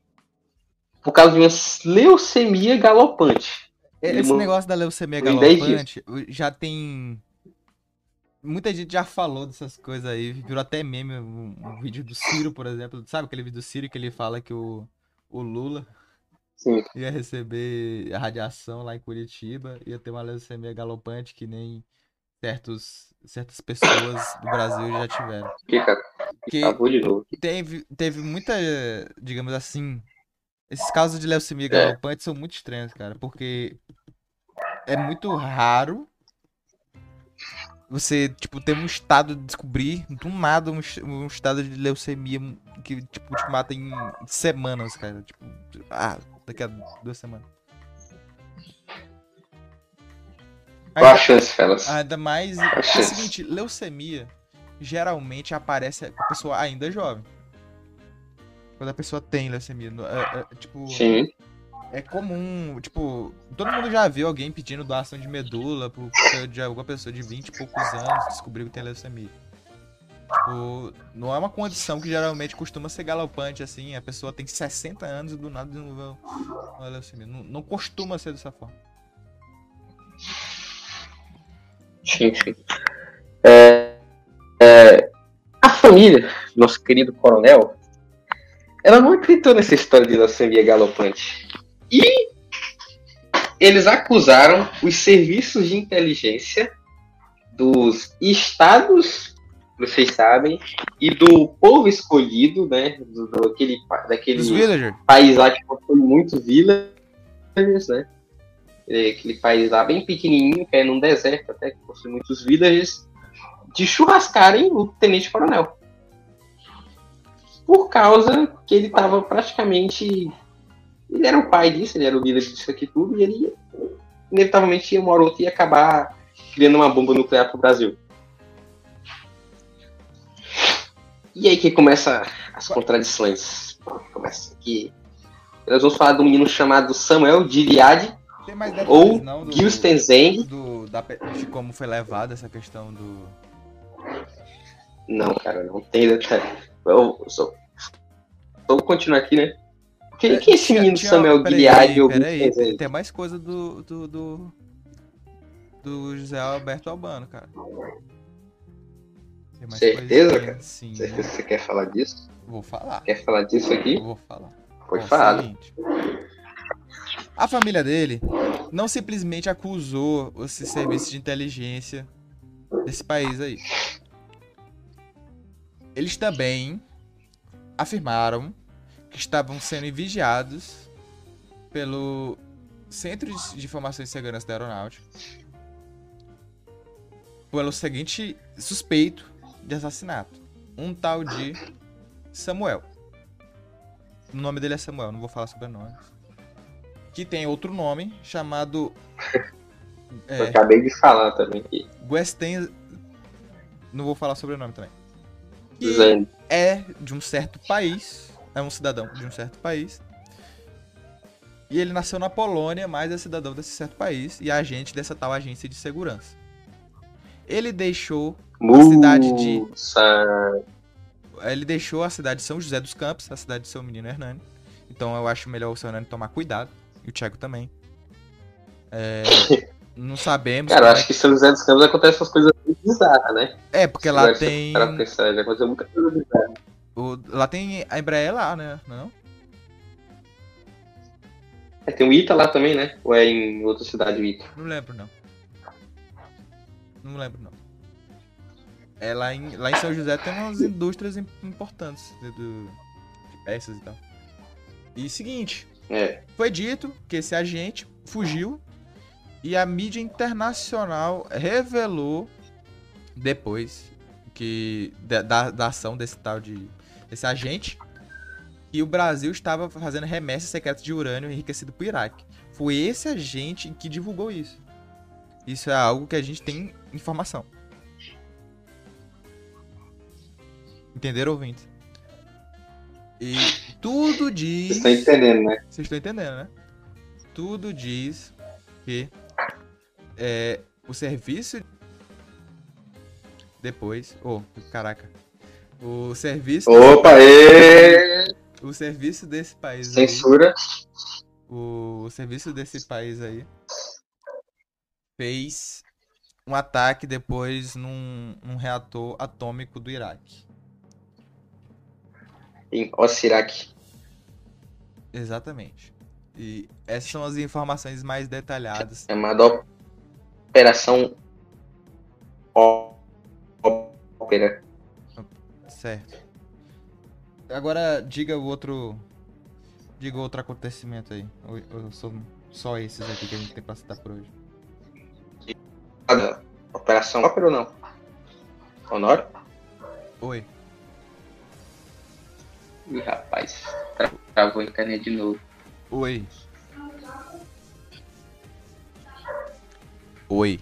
por causa de uma leucemia galopante. Ele Esse negócio da leucemia em 10 galopante já tem. Muita gente já falou dessas coisas aí. Virou até meme um, um vídeo do Ciro, por exemplo. Sabe aquele vídeo do Ciro que ele fala que o, o Lula Sim, ia receber a radiação lá em Curitiba, ia ter uma leucemia galopante que nem certos, certas pessoas do Brasil já tiveram. Que acabou de novo. teve, teve muita, digamos assim, esses casos de leucemia É. galopante são muito estranhos, cara, porque é muito raro você, tipo, ter um estado de descobrir do nada um, um estado de leucemia que, tipo, te mata em semanas, cara. Tipo, ah, daqui a duas semanas. Qual a chance, Felas? ainda mais. É o seguinte, leucemia geralmente aparece com a pessoa ainda jovem. Quando a pessoa tem leucemia. é- é, tipo, Sim, é comum, tipo, todo mundo já viu alguém pedindo doação de medula por por- de alguma pessoa de 20 e poucos anos descobriu que tem leucemia. Tipo, não é uma condição que geralmente costuma ser galopante, assim, a pessoa tem 60 anos e do nada desenvolveu uma leucemia. Não, não costuma ser dessa forma. sim, sim. É, é, a família, nosso querido coronel, ela não acreditou nessa história de leucemia galopante. E eles acusaram os serviços de inteligência dos estados, vocês sabem, e do povo escolhido, né, do, do- aquele, daquele país lá que possui muitos villagers, né? É aquele país lá bem pequenininho, que é num deserto até, que possui muitos villagers, de churrascarem o tenente coronel. Por causa que ele estava praticamente. Ele era o pai disso, ele era o líder disso aqui tudo, e ele inevitavelmente uma hora ou outra ia acabar criando uma bomba nuclear pro Brasil. E aí que começa as contradições. Começa aqui. Nós vamos falar de um menino chamado Samuel detalhes ou não Gil do, da, de como foi levada essa questão do... Não, cara, não tem detalhe. Eu só. Vamos continuar aqui, né? Quem que é esse menino tinha- Samuel Gilead ou peraí, peraí, tem mais coisa do, do, do, do José Alberto Albano, cara. Mais Certeza, coisa, cara? Sim, Certeza que você quer falar disso? vou falar. Quer falar disso aqui? Vou falar. Foi Ó, falado. seguinte. A família dele não simplesmente acusou esse serviço de inteligência desse país aí. Eles também afirmaram que estavam sendo vigiados pelo Centro de Informações e Segurança da Aeronáutica pelo seguinte suspeito de assassinato. Um tal de Samuel. O nome dele é Samuel, não vou falar sobre nome. Que tem outro nome chamado Eu é, acabei de falar também aqui. Westen. Não vou falar sobre o nome também. Que Zane. é de um certo país. É um cidadão de um certo país. E ele nasceu na Polônia, mas é cidadão desse certo país e é agente dessa tal agência de segurança. Ele deixou cidade de- ele deixou a cidade de São José dos Campos, a cidade de seu menino Hernani. Então eu acho melhor o seu Hernani tomar cuidado E o Thiago também. É, não sabemos. Cara, acho é que em São José dos Campos acontece essas coisas bizarras, né? É, porque Se lá tem. pensar, já aconteceu muita coisa bizarra. o- lá tem a Embraer lá, né? Não? É, tem o Ita lá também, né? Ou é em outra cidade o Ita? Não lembro, não. Não lembro, não. É, lá em, lá em São José tem umas indústrias im- importantes de, do- de peças e tal. E seguinte, É. foi dito que esse agente fugiu e a mídia internacional revelou depois que da, da, ação desse tal de desse agente que o Brasil estava fazendo remessas secretas de urânio enriquecido para o Iraque. Foi esse agente que divulgou isso. Isso é algo que a gente tem informação. Entenderam, ouvintes? E tudo Vocês diz. estão entendendo, né? Vocês estão entendendo, né? Tudo diz que é, o serviço. Depois. Oh, caraca. O serviço. Opa, ê! O serviço desse país aí. Censura. O, o serviço desse país aí. Fez um ataque depois num, num reator atômico do Iraque. Em Osirak. Exatamente. E essas são as informações mais detalhadas. Chamada Operação Ó- Ópera. Certo. Agora diga o outro. Diga outro acontecimento aí. Ou, ou são só esses aqui que a gente tem pra citar por hoje. Operação Ópera ou não? Honório? Oi. Ih, rapaz. Tra- Travou a internet de novo. Oi. Oi.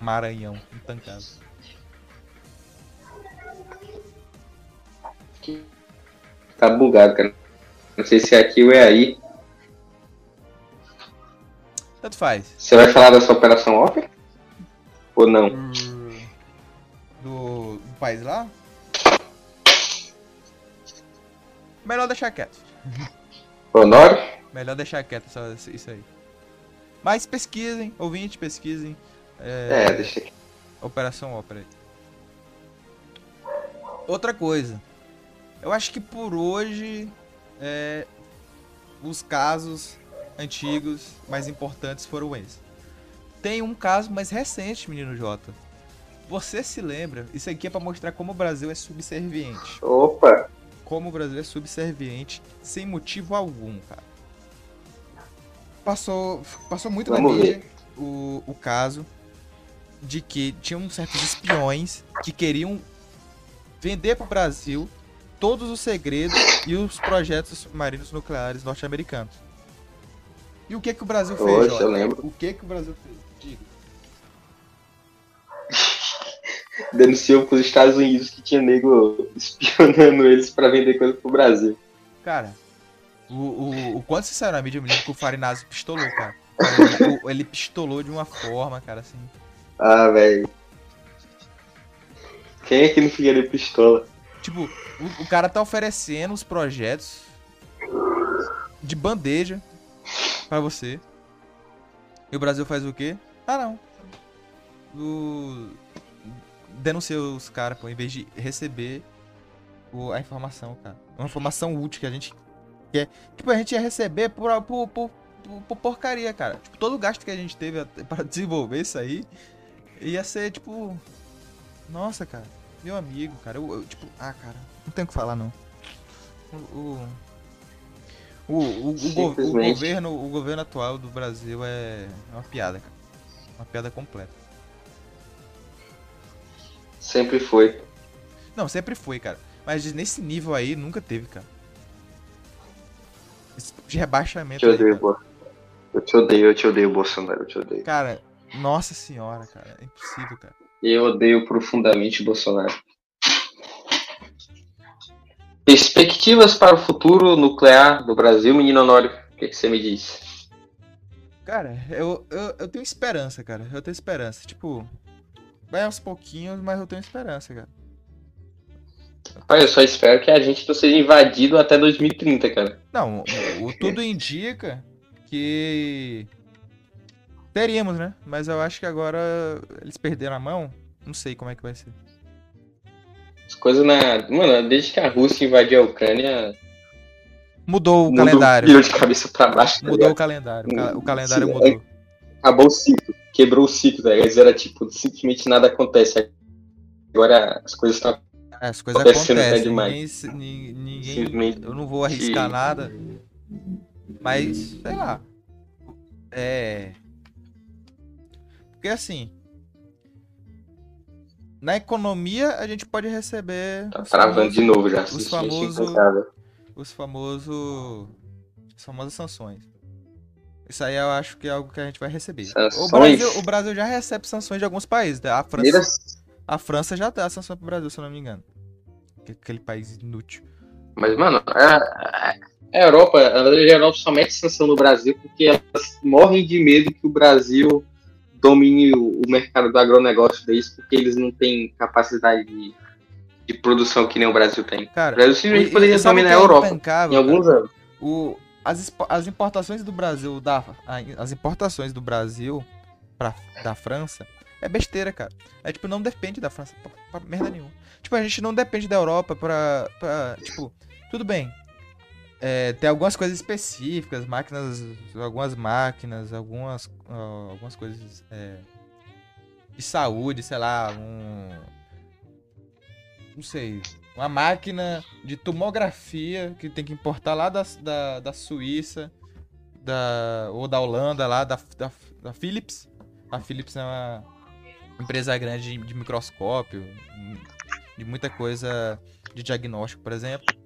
Maranhão, intancado. Tá bugado, cara. Não sei se é aqui ou é aí. Tanto faz. Você vai falar dessa Operação Ópera? Ou não? Do, do país lá? Melhor deixar quieto. Honório? Melhor deixar quieto só isso aí. Mas pesquisem, ouvinte, pesquisem. É, deixa aqui. Operação Ópera. Outra coisa. Eu acho que por hoje é, os casos antigos mais importantes foram esses. Tem um caso mais recente, menino Jota. Você se lembra? Isso aqui é pra mostrar como o Brasil é subserviente. Opa! Como o Brasil é subserviente sem motivo algum, cara. Passou, passou muito na Vamos mídia o, o caso de que tinham certos espiões que queriam vender pro Brasil todos os segredos e os projetos submarinos nucleares norte-americanos. E o que que o Brasil fez, Oxe, eu lembro. O que que o Brasil fez? Diga. Denunciou pros Estados Unidos que tinha nego espionando eles pra vender coisa pro Brasil. Cara, o, o, o quanto você saiu na mídia, eu me lembro que o Farinazzi pistolou, cara. Ele, o- ele pistolou de uma forma, cara, assim. Ah, velho. Quem é que não fica de pistola? Tipo, o, o cara tá oferecendo os projetos de bandeja pra você. E o Brasil faz o quê? Ah, não. O... Denuncia os caras, pô, em vez de receber o- a informação, cara. Uma informação útil que a gente quer. Tipo, a gente ia receber por, por, por, por- por porcaria, cara. Tipo, todo o gasto que a gente teve pra desenvolver isso aí ia ser, tipo. Nossa, cara. Meu amigo, cara. Eu, eu, tipo, ah, cara. Não tem o que falar, não. O. O, o, o, o go- o governo, o governo atual do Brasil é uma piada, cara. Uma piada completa. Sempre foi. Não, sempre foi, cara. Mas nesse nível aí nunca teve, cara. Esse tipo de rebaixamento Te aí, odeio, cara. Bo- Eu te odeio, eu te odeio, Bolsonaro, eu te odeio. Cara, nossa senhora, cara. É impossível, cara. Eu odeio profundamente Bolsonaro. Perspectivas para o futuro nuclear do Brasil, menino Honório. O que, que você me diz? Cara, eu, eu, eu tenho esperança, cara. Eu tenho esperança. Tipo, vai aos pouquinhos, mas eu tenho esperança, cara. Olha, eu só espero que a gente não seja invadido até 2030, cara. Não, o, o tudo indica que teríamos, né? Mas eu acho que agora eles perderam a mão. Não sei como é que vai ser. As coisas na. Mano, desde que a Rússia invadiu a Ucrânia. Mudou o mundo calendário. Virou de cabeça pra baixo. tá Mudou ligado? o calendário. O, ca- o calendário Sim, mudou. Acabou o ciclo. Quebrou o ciclo, tá ligado? Antes era tipo, simplesmente nada acontece. Agora as coisas estão. É, As coisas acontecendo até acontecem. demais. Ninguém, ninguém, Simplesmente. eu não vou arriscar Sim. nada. Mas, sei lá. É. Porque assim. Na economia a gente pode receber. Tá travando famosos- de novo já. os famosos-. Os famosos. As famosas sanções. Isso aí eu acho que é algo que a gente vai receber. O? Brasil, o Brasil já recebe sanções de alguns países. né? A França, a França já dá sanção pro Brasil, se eu não me engano. Que- Aquele país inútil. Mas, mano, a, a- a Europa, a Europa só mete sanção no Brasil porque elas morrem de medo que o Brasil domine o, o mercado do agronegócio deles, porque eles não têm capacidade de, de produção que nem o Brasil tem. O Cara, Brasil simplesmente poderia o dominar que a é Europa intancável, em alguns anos. o, as, as importações do Brasil, da, as importações do Brasil pra, da França é besteira, cara. É tipo, não depende da França pra, pra merda nenhuma. Tipo, a gente não depende da Europa pra. pra tipo, tudo bem. É, tem algumas coisas específicas, máquinas, algumas máquinas, algumas, algumas coisas é, de saúde, sei lá, um. Não sei, uma máquina de tomografia que tem que importar lá da, da, da Suíça da, ou da Holanda, lá da, da, da Philips. A Philips é uma empresa grande de, de microscópio, de muita coisa de diagnóstico, por exemplo.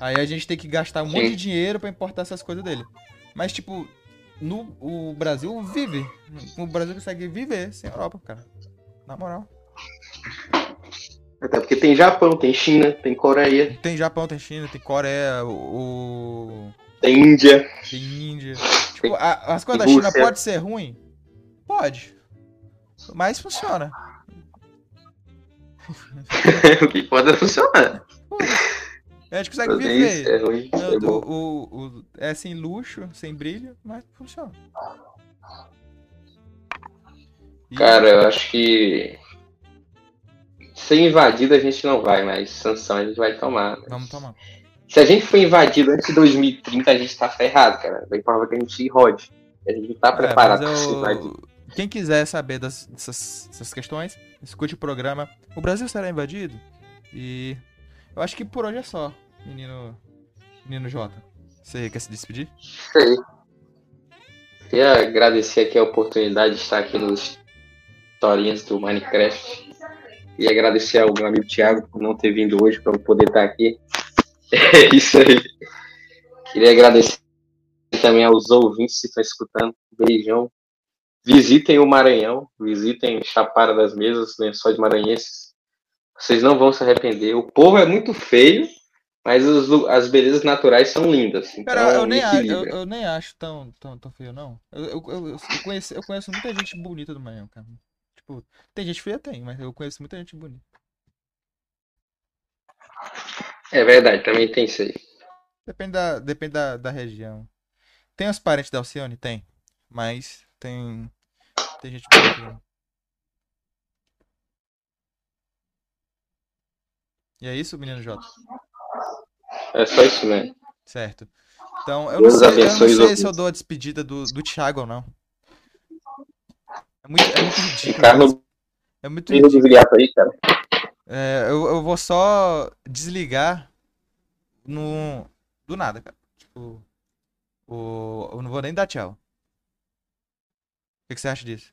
Aí a gente tem que gastar um monte de Sim. dinheiro pra importar essas coisas dele. Mas, tipo, no, o Brasil vive. O Brasil consegue viver sem Europa, cara. Na moral. Até porque tem Japão, tem China, tem Coreia, Tem Japão, tem China, tem Coreia, o. tem Índia. tem Índia. Tipo, a- as coisas da tem China Rússia. pode ser ruim? Pode. Mas funciona. o que pode funcionar. A gente consegue Fazer isso viver. é ruim, é O- bom. o- o- é sem luxo, sem brilho, mas funciona. E- Cara, eu acho que ser invadido a gente não vai, mas sanção a gente vai tomar. Vamos tomar. Se a gente for invadido antes de 2030, a gente tá ferrado, cara. Bem provável que a gente se rode. A gente não tá É, preparado mas pra ser eu- invadido. Quem quiser saber das- dessas, dessas questões, escute o programa. O Brasil será invadido? E eu acho que por hoje é só, menino, menino Jota. Você quer se despedir? Aí. Queria agradecer aqui a oportunidade de estar aqui nos historinhas do Minecraft. E agradecer ao meu amigo Thiago por não ter vindo hoje para eu poder estar aqui. É isso aí. Queria agradecer também aos ouvintes que estão escutando. Beijão. Visitem o Maranhão, visitem Chapada das Mesas, Lençóis Maranhenses. Vocês não vão se arrepender. O povo é muito feio, mas os as belezas naturais são lindas. Então, Cara, eu, nem, a- eu, eu nem acho tão, tão, tão feio, não. Eu, eu, eu, eu conheço, eu conheço muita gente bonita do Maranhão, cara. Tipo, tem gente feia, tem, mas eu conheço muita gente bonita. É verdade, também tem isso aí. Depende da, depende da, da região. Tem os parentes da Alcione? Tem. Mas tem. Tem gente bonita. E é isso, menino Jota? É só isso mesmo. Certo. Então, eu não sei, eu não sei se eu dou a despedida do, do Thiago ou não. É muito, é muito ridículo. Ficar no É muito ridículo. aí, cara. É, eu, eu vou só desligar no, do nada, cara. Tipo, o, eu não vou nem dar tchau. O que, que você acha disso?